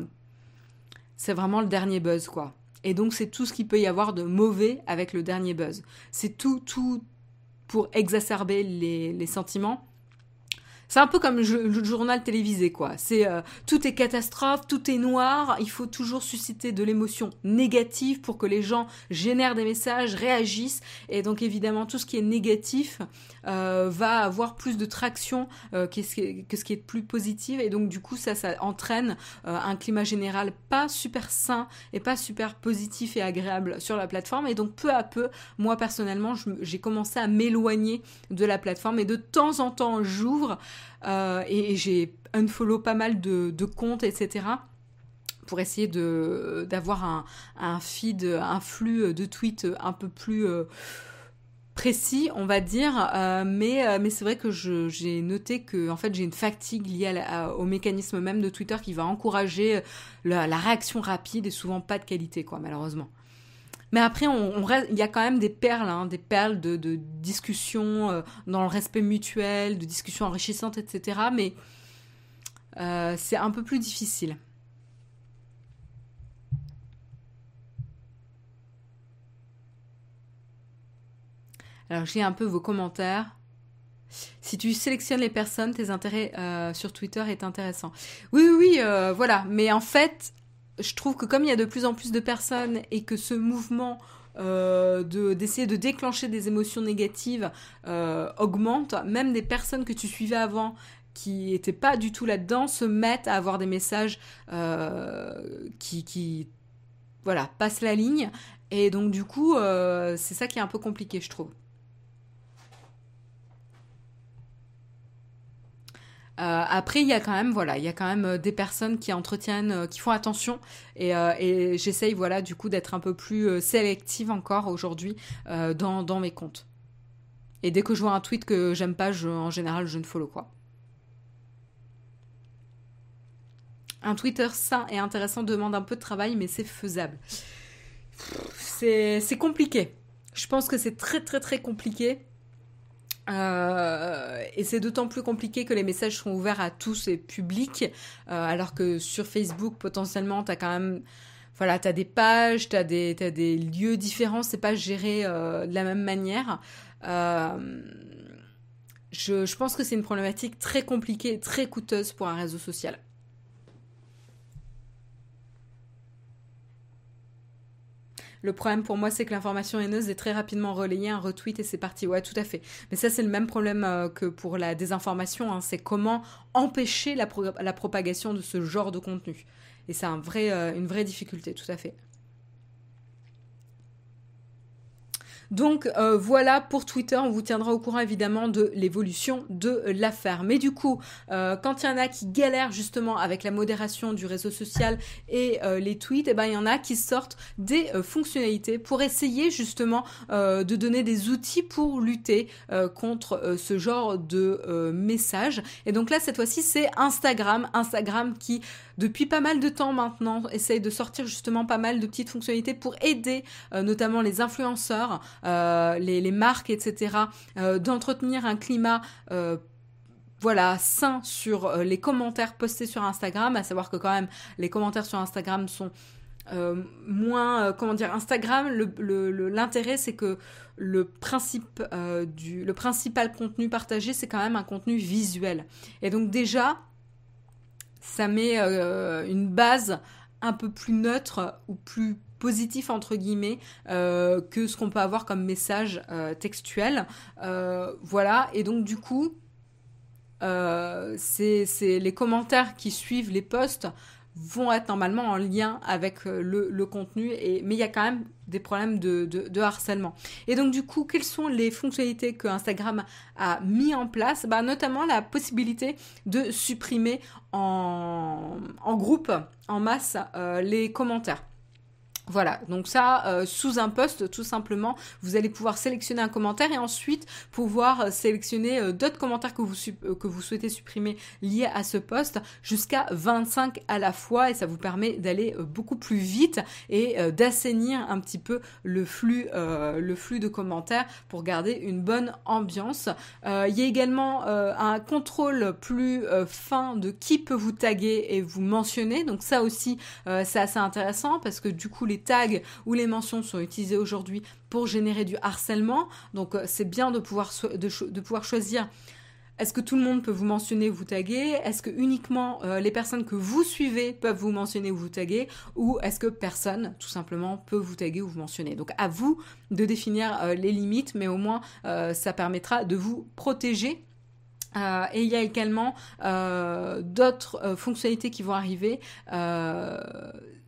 c'est vraiment le dernier buzz, quoi. Et donc, c'est tout ce qu'il peut y avoir de mauvais avec le dernier buzz. C'est tout, tout pour exacerber les, les sentiments. C'est un peu comme le journal télévisé, quoi. C'est euh, tout est catastrophe, tout est noir. Il faut toujours susciter de l'émotion négative pour que les gens génèrent des messages, réagissent. Et donc évidemment, tout ce qui est négatif euh, va avoir plus de traction euh, que, ce qui est, plus positif. Et donc du coup, ça, ça entraîne un climat général pas super sain et pas super positif et agréable sur la plateforme. Et donc peu à peu, moi personnellement, j'ai commencé à m'éloigner de la plateforme. Et de temps en temps, j'ouvre euh, et, j'ai unfollow pas mal de, comptes, etc pour essayer de d'avoir un, un, feed, un flux de tweets un peu plus euh, précis, on va dire. Euh, mais mais c'est vrai que j'ai noté que en fait j'ai une fatigue liée au mécanisme même de Twitter qui va encourager la, la, réaction rapide et souvent pas de qualité, quoi, malheureusement. Mais après, il y a quand même des perles, hein, des perles de, de discussions euh, dans le respect mutuel, de discussions enrichissantes, etc. Mais euh, c'est un peu plus difficile. Alors, j'ai un peu vos commentaires. Si tu sélectionnes les personnes, tes intérêts euh, sur Twitter est intéressant. Oui, oui, oui, voilà. Mais en fait, je trouve que comme il y a de plus en plus de personnes et que ce mouvement euh, d'essayer de, déclencher des émotions négatives euh, augmente, même des personnes que tu suivais avant qui n'étaient pas du tout là-dedans se mettent à avoir des messages euh, qui, qui, voilà, passent la ligne. Et donc du coup, c'est ça qui est un peu compliqué, je trouve. Euh, après, il y a quand même, voilà, il y a quand même euh, des personnes qui entretiennent, euh, qui font attention, et, j'essaye, voilà, du coup, d'être un peu plus sélective encore aujourd'hui dans, dans, mes comptes. Et dès que je vois un tweet que j'aime pas, je, en général, je ne follow quoi. Un Twitter sain et intéressant demande un peu de travail, mais c'est faisable. C'est compliqué. Je pense que c'est très très très compliqué. Euh, et c'est d'autant plus compliqué que les messages sont ouverts à tous et publics, euh, alors que sur Facebook, potentiellement, tu as quand même... Voilà, des pages, tu as, des lieux différents, c'est pas géré euh, de la même manière. Je, je pense que c'est une problématique très compliquée, très coûteuse pour un réseau social. Le problème pour moi, c'est que l'information haineuse est très rapidement relayée, un retweet et c'est parti. Ouais, tout à fait. Mais ça, c'est le même problème euh, que pour la désinformation. Hein. C'est comment empêcher la, propagation de ce genre de contenu. Et c'est un vrai, euh, une vraie difficulté, tout à fait. Donc voilà pour Twitter, on vous tiendra au courant évidemment de l'évolution de l'affaire. Mais du coup, quand il y en a qui galèrent justement avec la modération du réseau social et les tweets, et eh ben il y en a qui sortent des fonctionnalités pour essayer justement de donner des outils pour lutter contre ce genre de messages. Et donc là cette fois-ci c'est Instagram, Instagram qui depuis pas mal de temps maintenant essaye de sortir justement pas mal de petites fonctionnalités pour aider euh, notamment les influenceurs, euh, les, marques, etc., euh, d'entretenir un climat voilà, sain sur les commentaires postés sur Instagram, à savoir que quand même les commentaires sur Instagram sont moins, comment dire, Instagram, l'intérêt c'est que le principe du, le principal contenu partagé c'est quand même un contenu visuel. Et donc déjà, ça met euh, une base un peu plus neutre ou plus positif entre guillemets euh, que ce qu'on peut avoir comme message euh, textuel. voilà, et donc du coup, c'est les commentaires qui suivent les posts vont être normalement en lien avec euh, le, contenu, et, mais il y a quand même des problèmes de, harcèlement. Et donc du coup, quelles sont les fonctionnalités que Instagram a mis en place? Bah, Notamment la possibilité de supprimer en, groupe, en masse, euh, les commentaires. Voilà, donc ça, euh, sous un post, tout simplement, vous allez pouvoir sélectionner un commentaire et ensuite pouvoir euh, sélectionner euh, d'autres commentaires que vous, que vous souhaitez supprimer liés à ce post jusqu'à 25 à la fois et ça vous permet d'aller beaucoup plus vite et d'assainir un petit peu le flux, le flux de commentaires pour garder une bonne ambiance. Il y a également un contrôle plus fin de qui peut vous taguer et vous mentionner, donc ça aussi c'est assez intéressant parce que du coup les tags ou les mentions sont utilisés aujourd'hui pour générer du harcèlement. Donc euh, c'est bien de pouvoir, de, pouvoir choisir est-ce que tout le monde peut vous mentionner ou vous taguer? Est-ce que uniquement euh, les personnes que vous suivez peuvent vous mentionner ou vous taguer? Ou est-ce que personne, tout simplement, peut vous taguer ou vous mentionner? Donc à vous de définir euh, les limites, mais au moins ça permettra de vous protéger. et il y a également d'autres fonctionnalités qui vont arriver.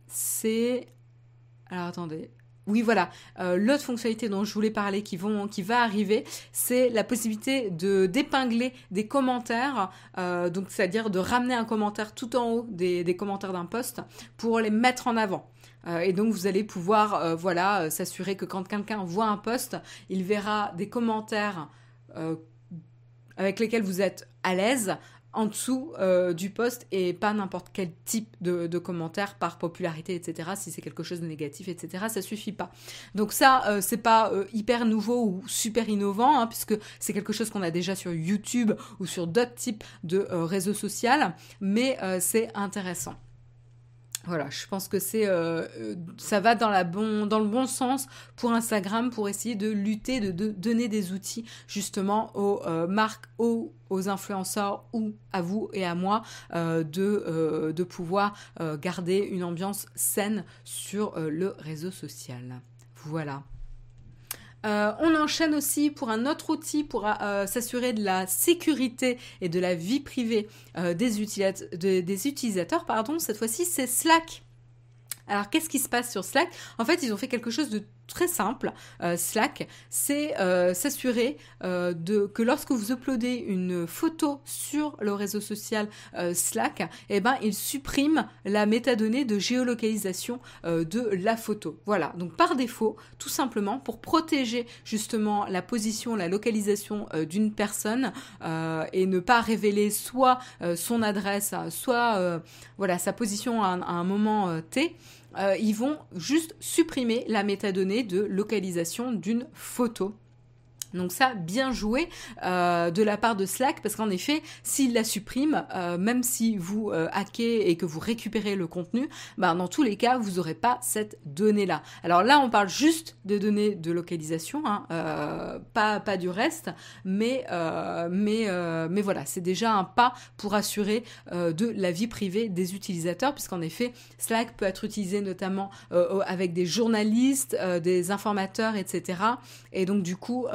C'est alors attendez. Oui, voilà. Euh, l'autre fonctionnalité dont je voulais parler qui, va arriver, c'est la possibilité de d'épingler des commentaires, euh, donc c'est-à-dire de ramener un commentaire tout en haut des, commentaires d'un post pour les mettre en avant. Euh, et donc vous allez pouvoir, voilà, s'assurer que quand quelqu'un voit un post, il verra des commentaires avec lesquels vous êtes à l'aise en dessous euh, du post et pas n'importe quel type de, de, commentaire par popularité, etc. Si c'est quelque chose de négatif, etc. Ça suffit pas. Donc ça, euh, c'est pas euh, hyper nouveau ou super innovant, hein, puisque c'est quelque chose qu'on a déjà sur YouTube ou sur d'autres types de réseaux sociaux, mais c'est intéressant. Voilà, je pense que c'est euh, euh, ça va dans la bon dans le bon sens pour Instagram pour essayer de lutter, de, donner des outils justement aux euh, marques, aux, influenceurs ou à vous et à moi de, de pouvoir garder une ambiance saine sur le réseau social. Voilà. Euh, on enchaîne aussi pour un autre outil pour euh, s'assurer de la sécurité et de la vie privée euh, des, des, utilisateurs. Pardon, cette fois-ci, c'est Slack. Alors, qu'est-ce qui se passe sur Slack? En fait, ils ont fait quelque chose de très simple, euh, Slack, c'est euh, s'assurer euh, de que lorsque vous uploadez une photo sur le réseau social Slack, eh ben il supprime la métadonnée de géolocalisation de la photo. Voilà, donc par défaut, tout simplement pour protéger justement la position, la localisation d'une personne et ne pas révéler soit son adresse, soit voilà sa position à un moment T. Euh, ils vont juste supprimer la métadonnée de localisation d'une photo. Donc ça, bien joué euh, de la part de Slack, parce qu'en effet, s'il la supprime, euh, même si vous euh, hackez et que vous récupérez le contenu, bah, dans tous les cas, vous n'aurez pas cette donnée-là. Alors là, on parle juste de données de localisation, hein, pas, pas du reste, mais, mais, mais voilà, c'est déjà un pas pour assurer de la vie privée des utilisateurs, puisqu'en effet, Slack peut être utilisé notamment avec des journalistes, des informateurs, etc. Et donc du coup,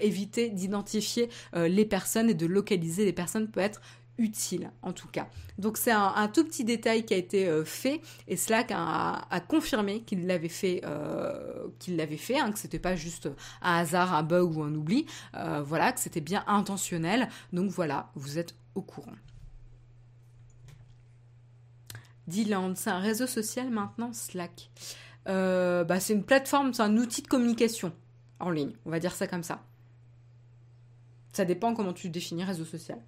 éviter d'identifier euh, les personnes et de localiser les personnes peut être utile en tout cas. Donc c'est un, tout petit détail qui a été euh, fait et Slack a, confirmé qu'il l'avait fait, euh, qu'il l'avait hein, c'était pas juste un hasard, un bug ou un oubli, euh, voilà, que c'était bien intentionnel. Donc voilà, vous êtes au courant. Dylan, c'est un réseau social maintenant, Slack. bah, c'est une plateforme, c'est un outil de communication en ligne, on va dire ça comme ça. Ça dépend comment tu définis réseau social.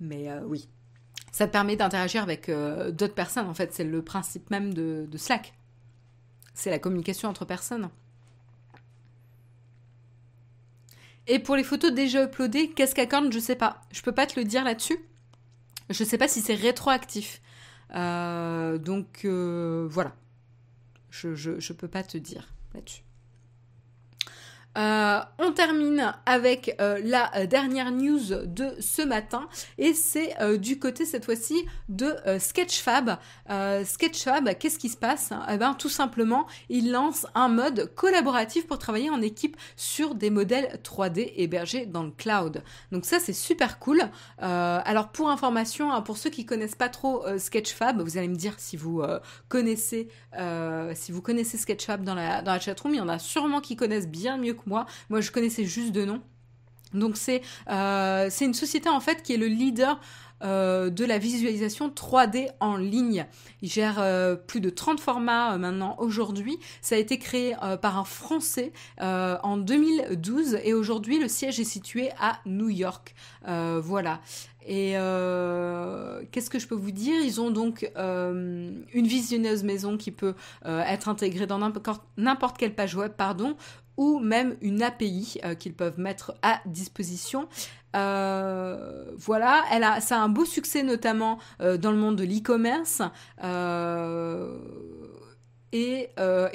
Mais euh, oui, ça te permet d'interagir avec euh, d'autres personnes. En fait, c'est le principe même de, Slack. C'est la communication entre personnes. Et pour les photos déjà uploadées, qu'est-ce qu'accorde Je sais pas. Je peux pas te le dire là-dessus. Je sais pas si c'est rétroactif. Euh, donc voilà. Je, je peux pas te dire là-dessus. Euh, on termine avec euh, la euh, dernière news de ce matin et c'est du côté cette fois-ci de Sketchfab. Sketchfab, qu'est-ce qui se passe? Eh ben tout simplement, il lance un mode collaboratif pour travailler en équipe sur des modèles 3D hébergés dans le cloud. Donc ça c'est super cool. alors pour information, hein, pour ceux qui connaissent pas trop Sketchfab, vous allez me dire si vous connaissez si vous connaissez Sketchfab dans la dans la chatroom, il y en a sûrement qui connaissent bien mieux que moi. Moi, je connaissais juste de nom. Donc euh, c'est une société en fait qui est le leader euh, de la visualisation 3D en ligne. Il gère euh, plus de 30 formats maintenant aujourd'hui. Ça a été créé par un Français en 2012 et aujourd'hui le siège est situé à New York. voilà. Et qu'est-ce que je peux vous dire? Ils ont donc une visionneuse maison qui peut être intégrée dans n'importe quelle page web, pardon, ou même une API euh, qu'ils peuvent mettre à disposition. Euh, voilà, elle a, ça a un beau succès notamment euh, dans le monde de l'e-commerce. Et,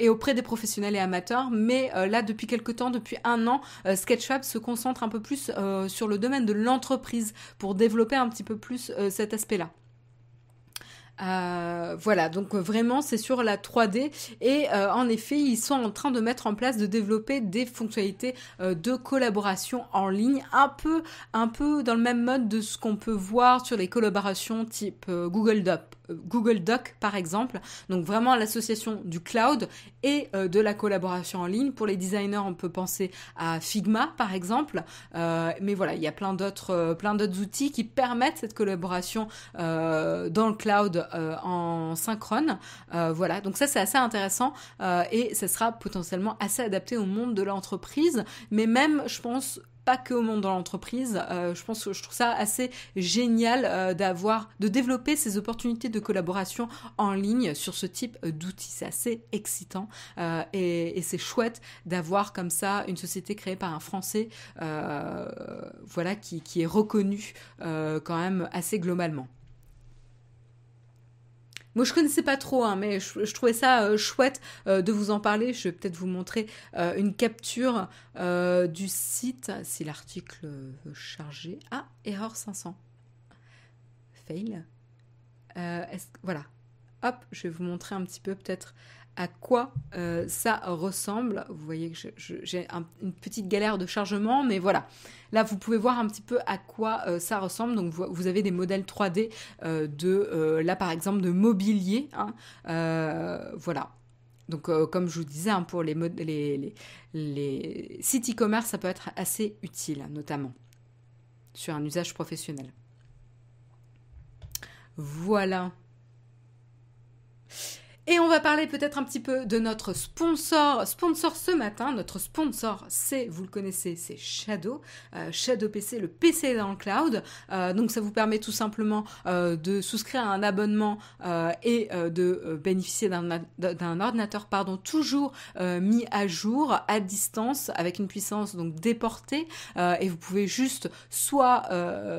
auprès des professionnels et amateurs. Mais là, depuis quelques temps, depuis un an, Sketchfab se concentre un peu plus sur le domaine de l'entreprise pour développer un petit peu plus cet aspect-là. Euh, voilà, donc euh, vraiment c'est sur la 3D et euh, en effet ils sont en train de mettre en place, de développer des fonctionnalités de collaboration en ligne, un peu, un peu dans le même mode de ce qu'on peut voir sur les collaborations type Google Doc, Google Doc par exemple. Donc vraiment l'association du cloud et de la collaboration en ligne. Pour les designers, on peut penser à Figma par exemple, mais voilà, il y a plein d'autres, d'autres outils qui permettent cette collaboration dans le cloud euh, en synchrone. Euh, voilà, donc ça c'est assez intéressant euh, et ça sera potentiellement assez adapté au monde de l'entreprise, mais même je pense pas que au monde de l'entreprise. je pense que je trouve ça assez génial d'avoir, de développer ces opportunités de collaboration en ligne sur ce type d'outils. C'est assez excitant et, c'est chouette d'avoir comme ça une société créée par un Français, voilà, qui, qui est reconnu quand même assez globalement. Moi, je connaissais pas trop, hein, mais je, trouvais ça euh, chouette euh, de vous en parler. Je vais peut-être vous montrer euh, une capture du site, si l'article veut charger. Ah, erreur 500. Fail. voilà. Hop, je vais vous montrer un petit peu peut-être à quoi euh, ça ressemble. Vous voyez que j'ai une petite galère de chargement, mais voilà. Là, vous pouvez voir un petit peu à quoi euh, ça ressemble. Donc, vous, avez des modèles 3D euh, de, là par exemple, de mobilier. Hein. voilà. Donc, comme je vous disais, hein, pour les, les, les sites e-commerce, ça peut être assez utile, notamment sur un usage professionnel. Voilà. Et on va parler peut-être un petit peu de notre sponsor. Sponsor ce matin, notre sponsor, c'est, vous le connaissez, c'est Shadow. Euh, Shadow PC, le PC dans le cloud. Euh, donc ça vous permet tout simplement euh, de souscrire à un abonnement et de bénéficier d'un ordinateur pardon, toujours mis à jour, à distance, avec une puissance donc déportée. et vous pouvez juste soit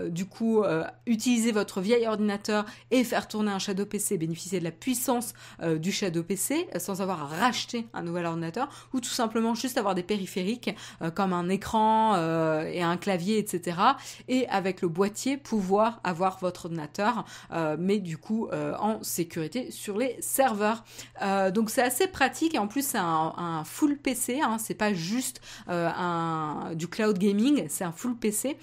du coup utiliser votre vieil ordinateur et faire tourner un Shadow PC, bénéficier de la puissance du Shadow PC sans avoir à racheter un nouvel ordinateur ou tout simplement juste avoir des périphériques comme un écran et un clavier, etc. Et avec le boîtier pouvoir avoir votre ordinateur, mais du coup en sécurité sur les serveurs. donc c'est assez pratique et en plus c'est un, full PC, hein, c'est pas juste un, du cloud gaming, c'est un full PC.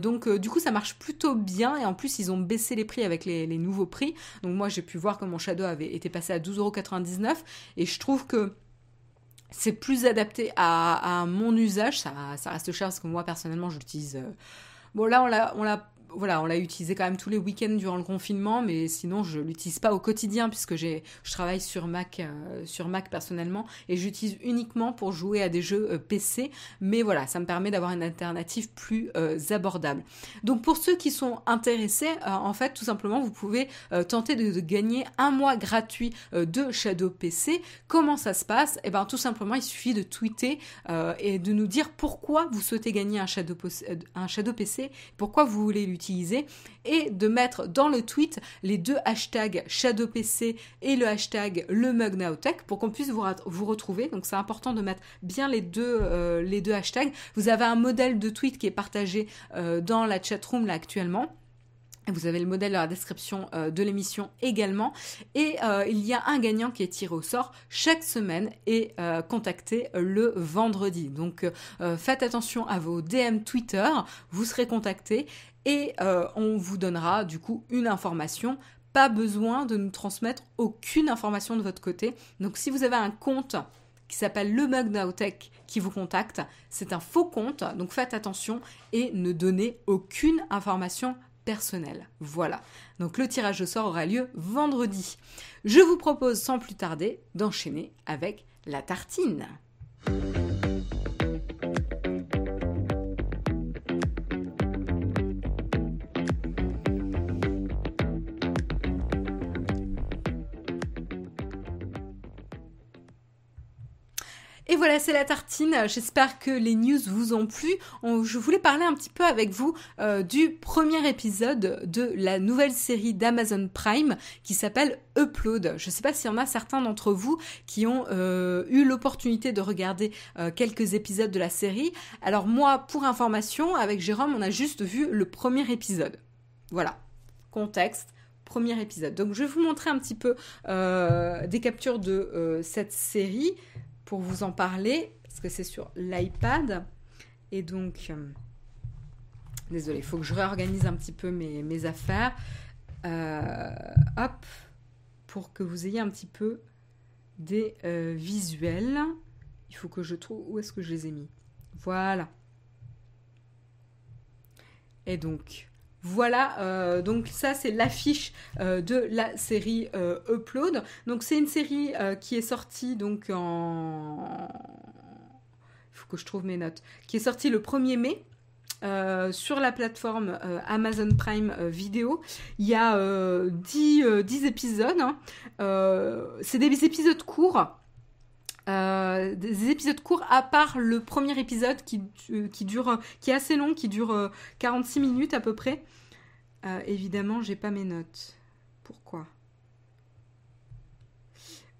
donc du coup ça marche plutôt bien et en plus ils ont baissé les prix avec les, nouveaux prix. Donc moi j'ai pu voir que mon Shadow avait été passé à 12,99€ et je trouve que c'est plus adapté à, mon usage. Ça, ça, reste cher parce que moi personnellement je l'utilise. Euh, bon là on l'a voilà, on l'a utilisé quand même tous les week-ends durant le confinement, mais sinon je l'utilise pas au quotidien puisque je travaille sur Mac, euh, sur Mac personnellement et j'utilise uniquement pour jouer à des jeux euh, PC. Mais voilà, ça me permet d'avoir une alternative plus euh, abordable. Donc pour ceux qui sont intéressés, en fait, tout simplement, vous pouvez tenter de, gagner un mois gratuit de Shadow PC. Comment ça se passe? Eh ben tout simplement, il suffit de tweeter et de nous dire pourquoi vous souhaitez gagner un Shadow, un Shadow PC, pourquoi vous voulez l'utiliser et de mettre dans le tweet les deux hashtags ShadowPC et le hashtag le pour qu'on puisse vous, vous retrouver. Donc c'est important de mettre bien les deux, euh, les deux hashtags. Vous avez un modèle de tweet qui est partagé euh, dans la chatroom là actuellement. Vous avez le modèle dans la description euh, de l'émission également. Et il y a un gagnant qui est tiré au sort chaque semaine et contacté le vendredi. Donc faites attention à vos DM Twitter, vous serez contacté et euh, on vous donnera du coup une information. Pas besoin de nous transmettre aucune information de votre côté. Donc si vous avez un compte qui s'appelle le Mug qui vous contacte, c'est un faux compte, donc faites attention et ne donnez aucune information personnelle. Voilà. Donc le tirage au sort aura lieu vendredi. Je vous propose sans plus tarder d'enchaîner avec la tartine. Voilà, c'est la tartine. J'espère que les news vous ont plu. je voulais parler un petit peu avec vous euh, du premier épisode de la nouvelle série d'Amazon Prime qui s'appelle Upload. Je ne sais pas s'il y en a certains d'entre vous qui ont euh, eu l'opportunité de regarder euh, quelques épisodes de la série. Alors moi, pour information, avec Jérôme, on a juste vu le premier épisode. Voilà, contexte premier épisode. Donc je vais vous montrer un petit peu des captures de cette série pour vous en parler, parce que c'est sur l'iPad. Et donc, euh, désolé, il faut que je réorganise un petit peu mes, affaires. Euh, hop, pour que vous ayez un petit peu des euh, visuels. Il faut que je trouve où est-ce que je les ai mis. Voilà. Et donc, voilà, euh, donc ça c'est l'affiche euh, de la série euh, Upload. Donc c'est une série qui est sortie donc en... Il faut que je trouve mes notes. Qui est sortie le 1er mai. sur la plateforme Amazon Prime Video. Il y a 10, épisodes. Hein. c'est des épisodes courts. Des épisodes courts à part le premier épisode qui, qui dure qui est assez long qui dure 46 minutes à peu près euh, évidemment, j'ai pas mes notes. Pourquoi?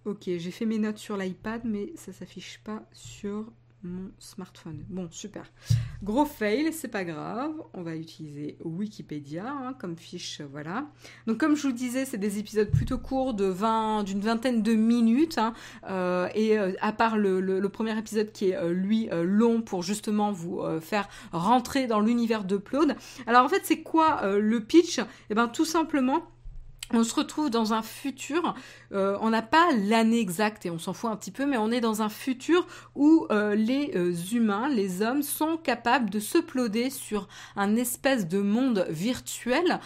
Ok, j'ai fait mes notes sur l'iPad, mais ça s'affiche pas sur mon smartphone. Bon, super. Gros fail, c'est pas grave. On va utiliser Wikipédia hein, comme fiche, voilà. Donc comme je vous le disais, c'est des épisodes plutôt courts de 20, d'une vingtaine de minutes. Hein, euh, et euh, à part le, premier épisode qui est lui long pour justement vous faire rentrer dans l'univers de Claude. Alors en fait, c'est quoi le pitch? Eh ben tout simplement on se retrouve dans un futur, euh, on n'a pas l'année exacte et on s'en fout un petit peu, mais on est dans un futur où euh, les euh, humains, les hommes, sont capables de se ploder sur un espèce de monde virtuel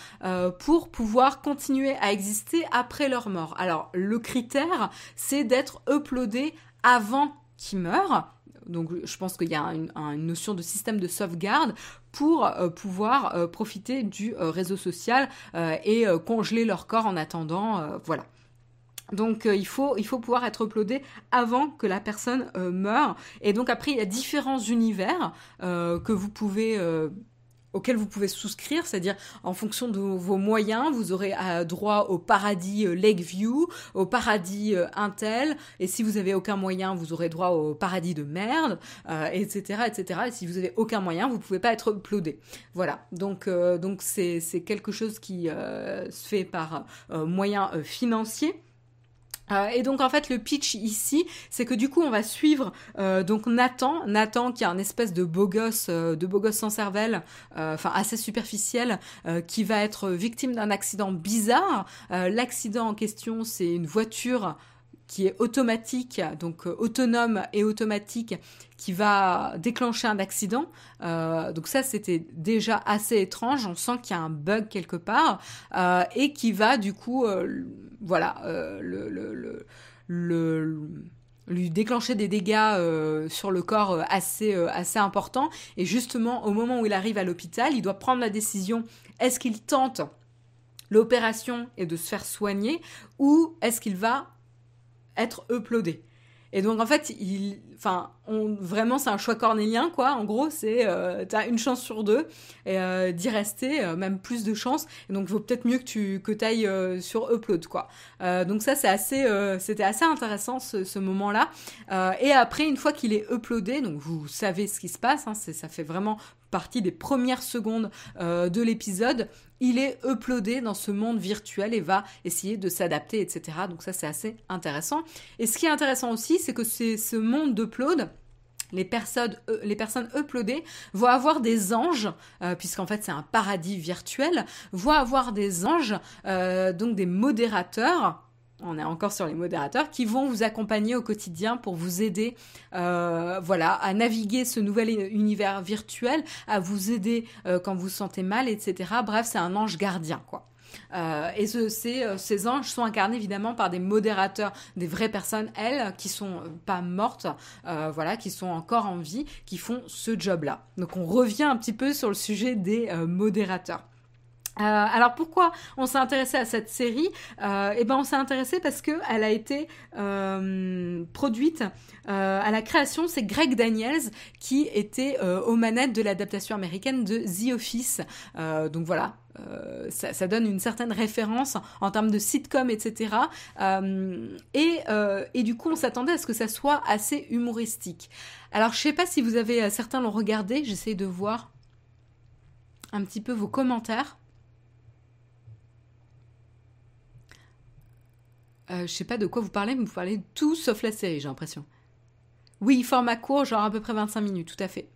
pour pouvoir continuer à exister après leur mort. Alors le critère, c'est d'être uploadé avant qu'ils meurent donc je pense qu'il y a une, notion de système de sauvegarde pour euh, pouvoir euh, profiter du euh, réseau social et congeler leur corps en attendant. voilà. Donc il, faut, il faut pouvoir être uploadé avant que la personne meure. Et donc après, il y a différents univers que vous pouvez auquel vous pouvez souscrire, c'est-à-dire en fonction de vos moyens, vous aurez euh, droit au paradis euh, Lakeview, au paradis euh, Intel, et si vous avez aucun moyen, vous aurez droit au paradis de merde, etc., etc. Et si vous avez aucun moyen, vous pouvez pas être uploadé. Voilà. Donc donc c'est c'est quelque chose qui se fait par moyen financier. Euh, et donc en fait le pitch ici, c'est que du coup on va suivre euh, donc Nathan, Nathan qui est un espèce de beau gosse, euh, de beau gosse sans cervelle, enfin assez superficiel, qui va être victime d'un accident bizarre. L'accident en question, c'est une voiture qui est automatique, donc euh, autonome et automatique, qui va déclencher un accident. Euh, donc ça, c'était déjà assez étrange. On sent qu'il y a un bug quelque part euh, et qui va du coup, voilà, lui déclencher des dégâts sur le corps assez assez importants. Et justement, au moment où il arrive à l'hôpital, il doit prendre la décision est-ce qu'il tente l'opération et de se faire soigner ou est-ce qu'il va être uploadé. Et donc en fait, il, enfin, vraiment c'est un choix cornélien quoi. En gros, c'est euh, t'as une chance sur deux euh, d'y rester, euh, même plus de chance. Et donc il vaut peut-être mieux que tu que t'ailles euh, sur upload quoi. donc ça c'était assez intéressant ce, moment-là. et après une fois qu'il est uploadé, donc vous savez ce qui se passe, hein, ça fait vraiment partie des premières secondes de l'épisode il est uploadé dans ce monde virtuel et va essayer de s'adapter, etc. Donc ça, c'est assez intéressant. Et ce qui est intéressant aussi, c'est que c'est ce monde les personnes, euh, les personnes uploadées vont avoir des anges, euh, puisqu'en fait c'est un paradis virtuel, vont avoir des anges, euh, donc des modérateurs, on est encore sur les modérateurs, qui vont vous accompagner au quotidien pour vous aider voilà, à naviguer ce nouvel univers virtuel, à vous aider quand vous vous sentez mal, etc. Bref, c'est un ange gardien, quoi. Euh, et ce, ces, anges sont incarnés évidemment par des modérateurs, des vraies personnes, elles, qui sont pas mortes, voilà, qui sont encore en vie, qui font ce job-là. Donc on revient un petit peu sur le sujet des modérateurs. Euh, alors pourquoi on s'est intéressé à cette série? Euh, Eh ben on s'est intéressé parce que elle a été euh, produite à la création. C'est Greg Daniels qui était aux manettes de l'adaptation américaine de The Office. donc voilà, euh, ça, donne une certaine référence en termes de sitcom, etc. Euh, et, euh, et, du coup, on s'attendait à ce que ça soit assez humoristique. Alors, je sais pas si vous avez certains l'ont regardé. J'essaie de voir un petit peu vos commentaires. Euh, je sais pas de quoi vous parlez, mais vous parlez de tout sauf la série, j'ai l'impression. Oui, format court, genre à peu près 25 minutes, tout à fait.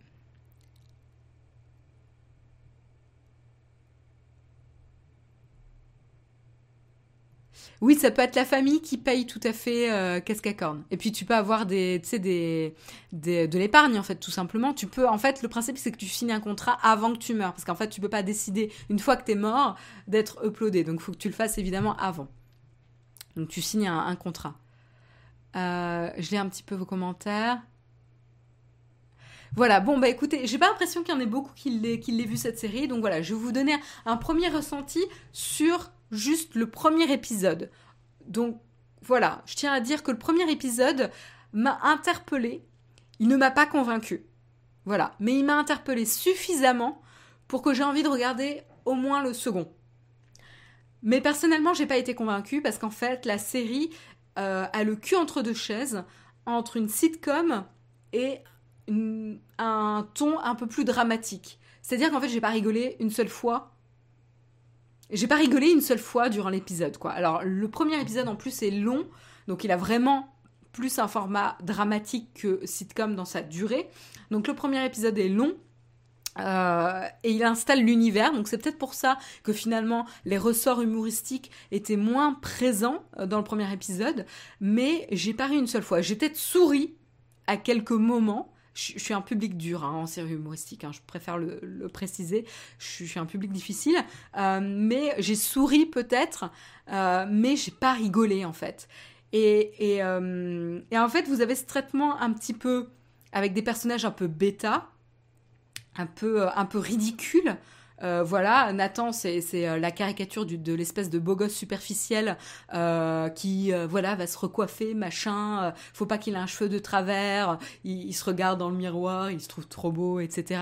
Oui, ça peut être la famille qui paye tout à fait euh, Cascacorn. Et puis tu peux avoir des, des, des, de l'épargne en fait, tout simplement. Tu peux, en fait, le principe c'est que tu signes un contrat avant que tu meurs, parce qu'en fait tu peux pas décider une fois que tu es mort d'être uploadé. Donc il faut que tu le fasses évidemment avant. Donc tu signes un, contrat. Euh, je lis un petit peu vos commentaires. Voilà, bon bah écoutez, j'ai pas l'impression qu'il y en ait beaucoup qui l'aient vu cette série, donc voilà, je vais vous donner un premier ressenti sur juste le premier épisode. Donc voilà, je tiens à dire que le premier épisode m'a interpellé, il ne m'a pas convaincu. Voilà, mais il m'a interpellé suffisamment pour que j'ai envie de regarder au moins le second. Mais personnellement, j'ai pas été convaincue parce qu'en fait, la série euh, a le cul entre deux chaises, entre une sitcom et un ton un peu plus dramatique. C'est-à-dire qu'en fait, j'ai pas rigolé une seule fois. J'ai pas rigolé une seule fois durant l'épisode, quoi. Alors, le premier épisode en plus est long, donc il a vraiment plus un format dramatique que sitcom dans sa durée. Donc, le premier épisode est long, euh, et il installe l'univers, donc c'est peut-être pour ça que finalement les ressorts humoristiques étaient moins présents euh, dans le premier épisode, mais j'ai pas ri une seule fois. J'ai peut-être souri à quelques moments. Je, suis un public dur hein, en série humoristique, hein, je préfère le, préciser. Je, suis un public difficile, euh, mais j'ai souri peut-être, mais j'ai pas rigolé en fait. Et, et, en fait, vous avez ce traitement un petit peu avec des personnages un peu bêta, un peu, euh, un peu ridicule. Euh, voilà, Nathan, c'est euh, la caricature de l'espèce de beau gosse superficiel qui, voilà, va se recoiffer, machin. faut pas qu'il ait un cheveu de travers. Il, se regarde dans le miroir, il se trouve trop beau, etc.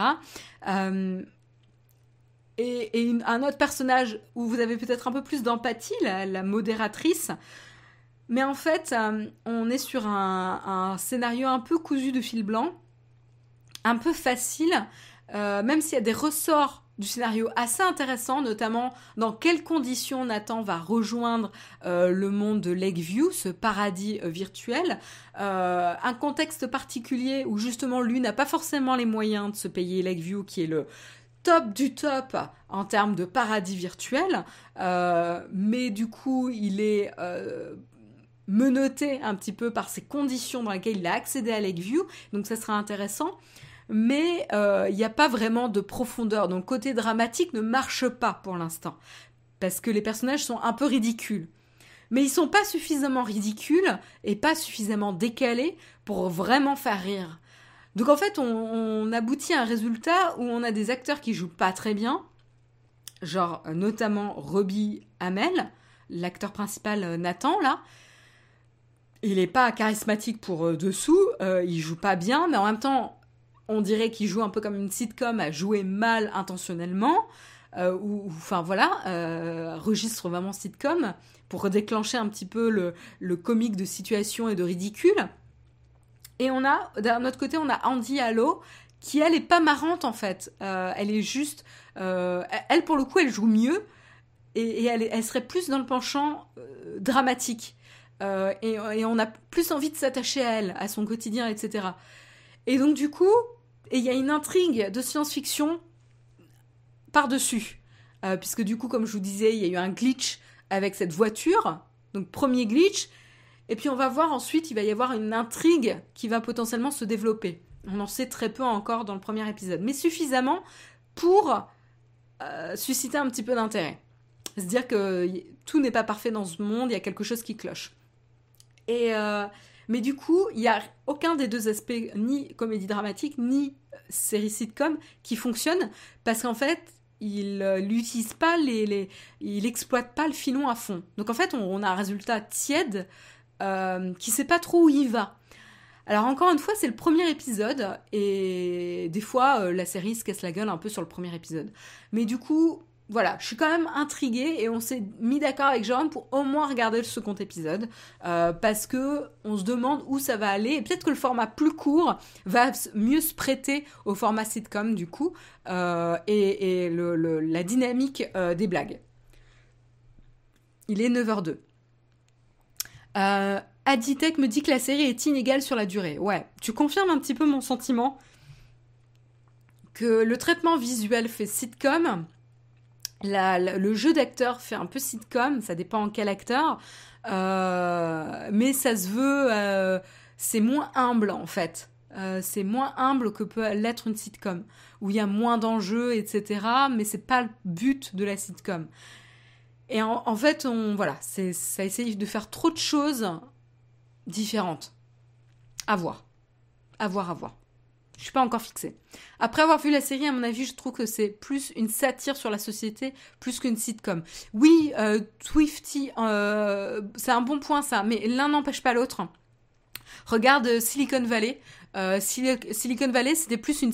et, un autre personnage où vous avez peut-être un peu plus d'empathie, la, modératrice. Mais en fait, euh, on est sur un, scénario un peu cousu de fil blanc, un peu facile, euh, même s'il y a des ressorts du scénario assez intéressants, notamment dans quelles conditions Nathan va rejoindre euh, le monde de Lakeview, ce paradis virtuel, un contexte particulier où justement lui n'a pas forcément les moyens de se payer Lakeview, qui est le, top du top en termes de paradis virtuel, euh, mais du coup, il est euh, menotté un petit peu par ces conditions dans lesquelles il a accédé à Lakeview, donc ça sera intéressant. Mais euh, il n'y a pas vraiment de profondeur, donc côté dramatique ne marche pas pour l'instant, parce que les personnages sont un peu ridicules. Mais ils sont pas suffisamment ridicules et pas suffisamment décalés pour vraiment faire rire. Donc en fait, on, aboutit à un résultat où on a des acteurs qui jouent pas très bien, genre euh, notamment Robbie Hamel, l'acteur principal euh, Nathan là. Il est pas charismatique pour euh, dessous, il joue pas bien, mais en même temps, on dirait qu'il joue un peu comme une sitcom à jouer mal intentionnellement. ou enfin voilà, registre vraiment sitcom pour déclencher un petit peu le, comique de situation et de ridicule. Et on a, d'un autre côté, on a Andy Allo, qui elle est pas marrante en fait. Euh, elle est juste, euh, elle pour le coup, elle joue mieux et, elle, serait plus dans le penchant euh, dramatique. Et, on a plus envie de s'attacher à elle, à son quotidien, etc. Et donc du coup, il y a une intrigue de science-fiction par-dessus. puisque du coup, comme je vous disais, il y a eu un glitch avec cette voiture. Donc premier glitch, et puis on va voir ensuite, il va y avoir une intrigue qui va potentiellement se développer. On en sait très peu encore dans le premier épisode, mais suffisamment pour euh, susciter un petit peu d'intérêt. Se dire que tout n'est pas parfait dans ce monde, il y a quelque chose qui cloche. Et euh, mais du coup, il n'y a aucun des deux aspects, ni comédie dramatique, ni série sitcom, qui fonctionne, parce qu'en fait, il n'utilise euh, pas les, il exploite pas le filon à fond. Donc en fait, on, on a un résultat tiède euh, qui sait pas trop où il va. Alors encore une fois, c'est le premier épisode et des fois euh, la série se casse la gueule un peu sur le premier épisode. Mais du coup, voilà, je suis quand même intriguée et on s'est mis d'accord avec Jean pour au moins regarder le second épisode euh, parce que on se demande où ça va aller et peut-être que le format plus court va mieux se prêter au format sitcom du coup et, la dynamique des blagues. Il est 9h02. Euh, Aditech me dit que la série est inégale sur la durée. Ouais, tu confirmes un petit peu mon sentiment que le traitement visuel fait sitcom, le jeu d'acteur fait un peu sitcom, ça dépend en quel acteur, euh, mais ça se veut, euh, c'est moins humble en fait. Euh, c'est moins humble que peut l'être une sitcom, où il y a moins d'enjeux, etc. Mais c'est pas le but de la sitcom. Et en, fait, on, voilà, ça essaye de faire trop de choses différentes. À voir. À voir, à voir. Je suis pas encore fixée. Après avoir vu la série, à mon avis, je trouve que c'est plus une satire sur la société, plus qu'une sitcom. Oui, euh, Twifty, euh, c'est un bon point ça, mais l'un n'empêche pas l'autre. Regarde Silicon Valley. Euh, Silicon Valley, c'était plus une,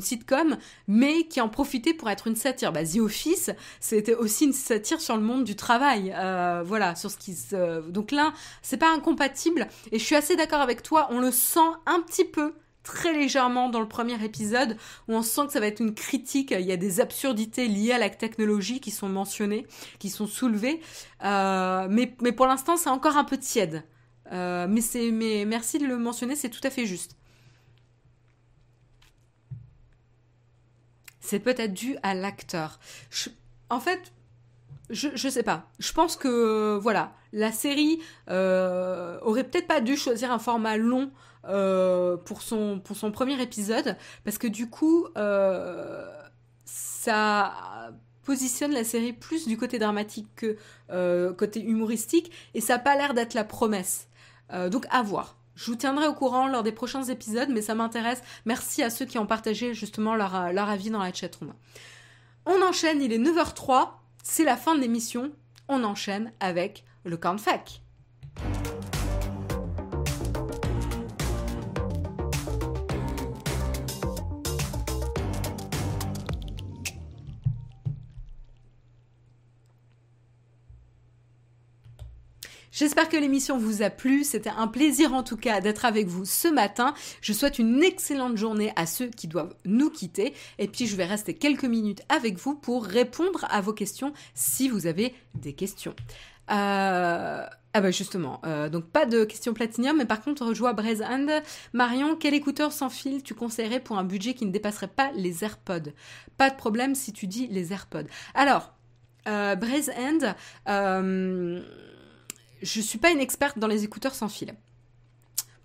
sitcom, mais qui en profitait pour être une satire. Bah, The Office, c'était aussi une satire sur le monde du travail. Euh, voilà, sur ce qui se... Donc là, c'est pas incompatible. Et je suis assez d'accord avec toi, on le sent un petit peu très légèrement dans le premier épisode où on sent que ça va être une critique. Il y a des absurdités liées à la technologie qui sont mentionnées, qui sont soulevées. Euh, mais, mais pour l'instant, c'est encore un peu tiède. mais c'est mais merci de le mentionner, c'est tout à fait juste. c'est peut-être dû à l'acteur. En fait, je, je sais pas. Je pense que voilà, la série euh, aurait peut-être pas dû choisir un format long euh, pour son pour son premier épisode parce que du coup euh, ça positionne la série plus du côté dramatique que côté humoristique et ça a pas l'air d'être la promesse. donc à voir. Je vous tiendrai au courant lors des prochains épisodes, mais ça m'intéresse. Merci à ceux qui ont partagé justement leur, euh, leur avis dans la chatroom. On enchaîne, il est 9h03, c'est la fin de l'émission. On enchaîne avec le camp fac. J'espère que l'émission vous a plu. C'était un plaisir en tout cas d'être avec vous ce matin. Je souhaite une excellente journée à ceux qui doivent nous quitter. Et puis je vais rester quelques minutes avec vous pour répondre à vos questions si vous avez des questions. Euh... Ah bah justement, euh, donc pas de questions platinium, mais par contre je vois Braze Marion, quel écouteur sans fil tu conseillerais pour un budget qui ne dépasserait pas les AirPods? Pas de problème si tu dis les AirPods. Alors, euh, Braze End, euh, je suis pas une experte dans les écouteurs sans fil.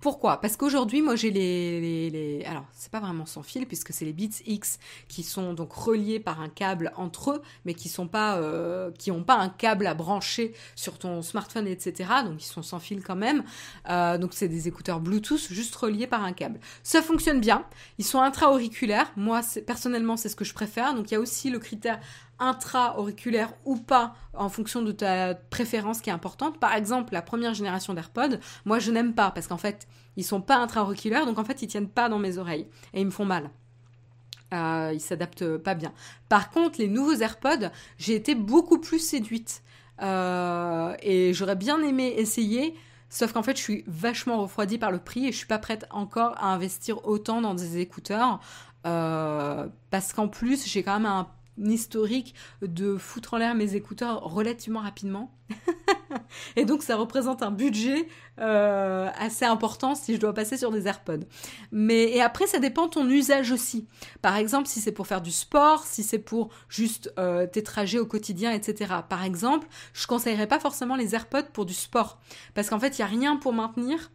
Pourquoi? Parce qu'aujourd'hui, moi, j'ai les, les, Alors, c'est pas vraiment sans fil, puisque c'est les Beats X qui sont donc reliés par un câble entre eux, mais qui sont pas, euh, ont pas un câble à brancher sur ton smartphone, etc. Donc, ils sont sans fil quand même. Euh, donc, c'est des écouteurs Bluetooth juste reliés par un câble. Ça fonctionne bien. Ils sont intra-auriculaires. Moi, personnellement, c'est ce que je préfère. Donc, il y a aussi le critère intra-auriculaire ou pas en fonction de ta préférence qui est importante. Par exemple, la première génération d'AirPods, moi je n'aime pas parce qu'en fait, ils sont pas intra-auriculaires, donc en fait, ils tiennent pas dans mes oreilles et ils me font mal. Euh, ils s'adaptent pas bien. Par contre, les nouveaux AirPods, j'ai été beaucoup plus séduite euh, et j'aurais bien aimé essayer. Sauf qu'en fait, je suis vachement refroidie par le prix et je suis pas prête encore à investir autant dans des écouteurs. Euh, parce qu'en plus, j'ai quand même un historique de foutre en l'air mes écouteurs relativement rapidement. et donc ça représente un budget euh, assez important si je dois passer sur des AirPods. Mais et après ça dépend ton usage aussi. Par exemple si c'est pour faire du sport, si c'est pour juste euh, tes trajets au quotidien, etc. Par exemple, je conseillerais pas forcément les AirPods pour du sport parce qu'en fait il y a rien pour maintenir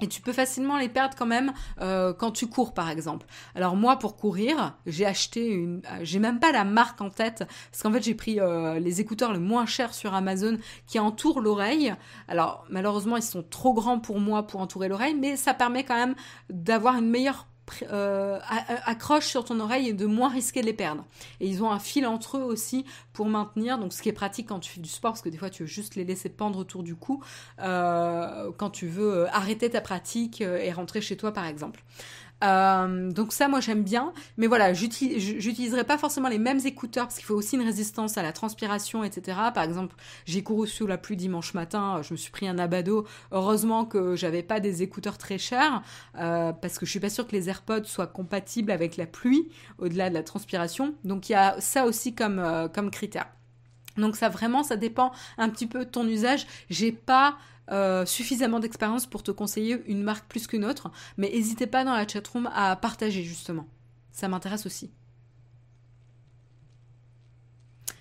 et tu peux facilement les perdre quand même euh, quand tu cours par exemple. Alors moi pour courir, j'ai acheté une, euh, j'ai même pas la marque en tête parce qu'en fait j'ai pris euh, les écouteurs le moins chers sur Amazon qui entourent l'oreille. Alors malheureusement ils sont trop grands pour moi pour entourer l'oreille, mais ça permet quand même d'avoir une meilleure euh, accroche sur ton oreille et de moins risquer de les perdre. Et ils ont un fil entre eux aussi pour maintenir, donc ce qui est pratique quand tu fais du sport, parce que des fois tu veux juste les laisser pendre autour du cou, euh, quand tu veux euh, arrêter ta pratique et rentrer chez toi par exemple. Euh, donc ça, moi j'aime bien, mais voilà, j'utiliserai pas forcément les mêmes écouteurs parce qu'il faut aussi une résistance à la transpiration, etc. Par exemple, j'ai couru sous la pluie dimanche matin, je me suis pris un abado. Heureusement que j'avais pas des écouteurs très chers euh, parce que je suis pas sûre que les AirPods soient compatibles avec la pluie au-delà de la transpiration. Donc il y a ça aussi comme euh, comme critère. Donc ça vraiment, ça dépend un petit peu de ton usage. J'ai pas euh, suffisamment d'expérience pour te conseiller une marque plus qu'une autre, mais n'hésitez pas dans la chatroom à partager justement. Ça m'intéresse aussi.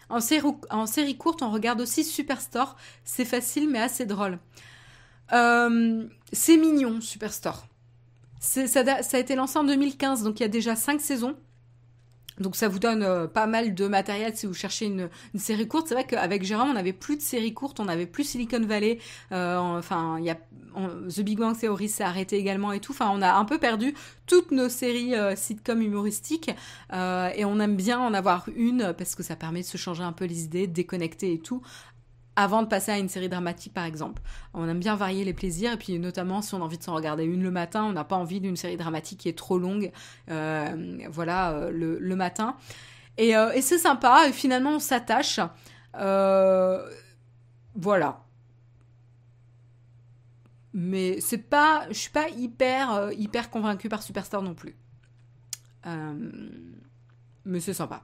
En série, courte, on regarde aussi Superstore. C'est facile mais assez drôle. Euh, c'est mignon, Superstore. Ça, ça, a été lancé en 2015, donc il y a déjà 5 saisons. Donc ça vous donne euh, pas mal de matériel si vous cherchez une, série courte. C'est vrai qu'avec Jérôme, on n'avait plus de séries courtes, on n'avait plus Silicon Valley. Euh, enfin, il y a The Big Bang Theory s'est arrêté également et tout. Enfin, on a un peu perdu toutes nos séries euh, sitcom humoristiques et on aime bien en avoir une parce que ça permet de se changer un peu les idées, de déconnecter et tout avant de passer à une série dramatique par exemple. On aime bien varier les plaisirs et puis notamment si on a envie de s'en regarder une le matin, on n'a pas envie d'une série dramatique qui est trop longue, euh, voilà, euh, le, matin. Et, euh, et c'est sympa et finalement on s'attache. voilà. Mais c'est pas, je suis pas hyper hyper convaincue par Superstar non plus. mais c'est sympa.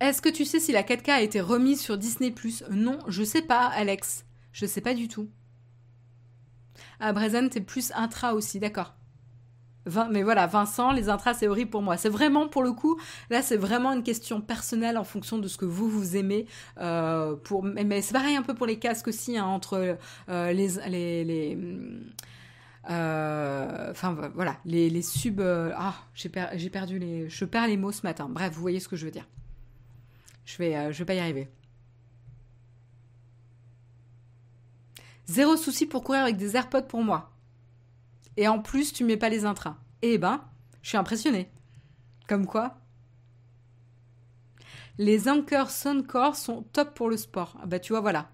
Est-ce que tu sais si la 4K a été remise sur Disney Non, je sais pas, Alex. Je sais pas du tout. Ah, Brezen, t'es plus intra aussi, d'accord. Mais voilà, Vincent, les intras, c'est horrible pour moi. C'est vraiment, pour le coup, là, c'est vraiment une question personnelle en fonction de ce que vous, vous aimez. Euh. Mais c'est pareil un peu pour les casques aussi, hein, entre euh, les... les, euh, enfin voilà, les, les sub... ah, j'ai perdu les... Je perds les mots ce matin. Bref, vous voyez ce que je veux dire. Je vais, euh, je vais pas y arriver. Zéro souci pour courir avec des AirPods pour moi. Et en plus, tu mets pas les intras. Eh ben, je suis impressionnée. Comme quoi Les Anker Soundcore sont top pour le sport. Ah bah tu vois, voilà.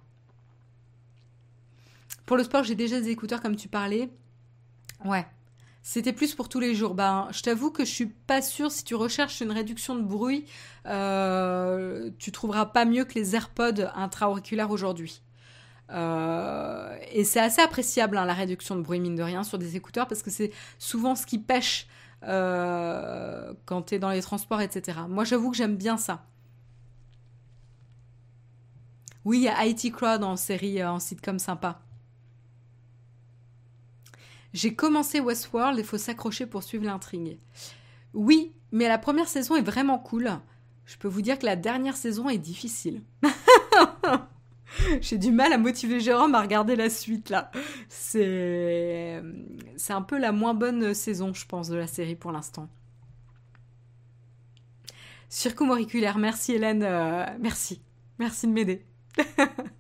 Pour le sport, j'ai déjà des écouteurs comme tu parlais. Ouais, c'était plus pour tous les jours. Ben, je t'avoue que je suis pas sûre si tu recherches une réduction de bruit, euh, tu trouveras pas mieux que les AirPods intra-auriculaires aujourd'hui. et c'est assez appréciable hein, la réduction de bruit mine de rien sur des écouteurs parce que c'est souvent ce qui pêche quand tu es dans les transports, etc. Moi j'avoue que j'aime bien ça. Oui, il y a IT Crowd en série, en sitcom sympa. J'ai commencé Westworld, il faut s'accrocher pour suivre l'intrigue. Oui, mais la première saison est vraiment cool. Je peux vous dire que la dernière saison est difficile. J'ai du mal à motiver Jérôme à regarder la suite là. C'est c'est un peu la moins bonne saison, je pense, de la série pour l'instant. Circumoriculaire, merci Hélène, euh, merci. Merci de m'aider.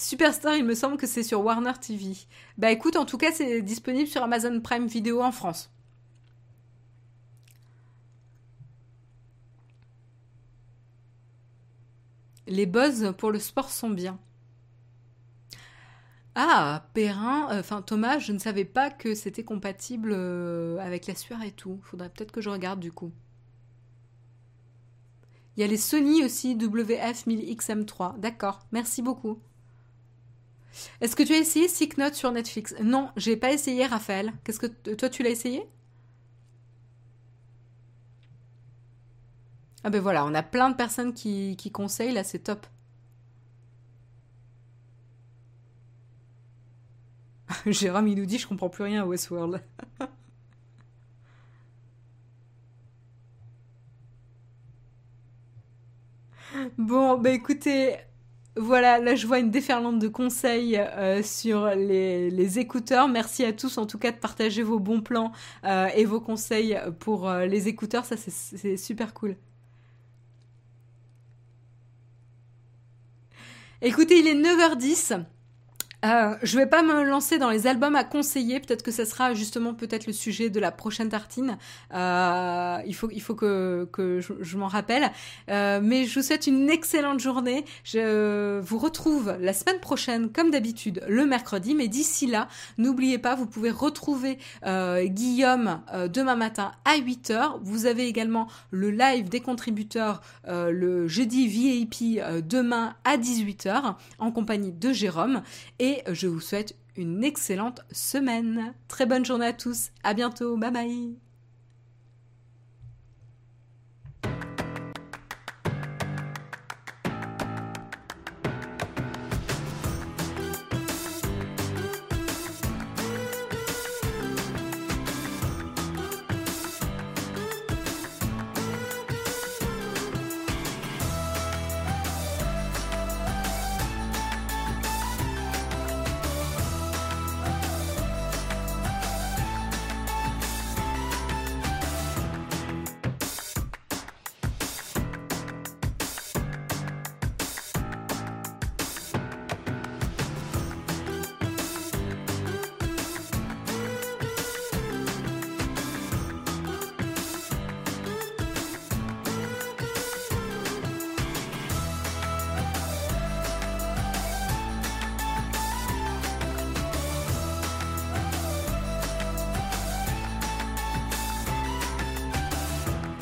Superstar, il me semble que c'est sur Warner TV. Bah écoute, en tout cas, c'est disponible sur Amazon Prime Video en France. Les buzz pour le sport sont bien. Ah, Perrin, euh, enfin Thomas, je ne savais pas que c'était compatible euh, avec la sueur et tout. Faudrait peut-être que je regarde du coup. Il y a les Sony aussi, WF1000XM3. D'accord, merci beaucoup. Est-ce que tu as essayé Sick Note sur Netflix? Non, j'ai pas essayé, Raphaël. Qu'est-ce que toi tu l'as essayé? Ah ben voilà, on a plein de personnes qui, qui conseillent, là c'est top. Jérôme, il nous dit je comprends plus rien à Westworld. bon, bah écoutez, voilà, là je vois une déferlante de conseils euh, sur les, écouteurs. Merci à tous en tout cas de partager vos bons plans euh, et vos conseils pour euh, les écouteurs, ça c'est super cool. Écoutez, il est 9h10. Euh, je vais pas me lancer dans les albums à conseiller. Peut-être que ça sera justement peut-être le sujet de la prochaine tartine. Euh, il faut il faut que que je, m'en rappelle. Euh, mais je vous souhaite une excellente journée. Je vous retrouve la semaine prochaine comme d'habitude le mercredi. Mais d'ici là, n'oubliez pas, vous pouvez retrouver euh, Guillaume euh, demain matin à 8h. Vous avez également le live des contributeurs le jeudi VIP demain à 18h en compagnie de Jérôme et je vous souhaite une excellente semaine. Très bonne journée à tous. À bientôt. Bye bye.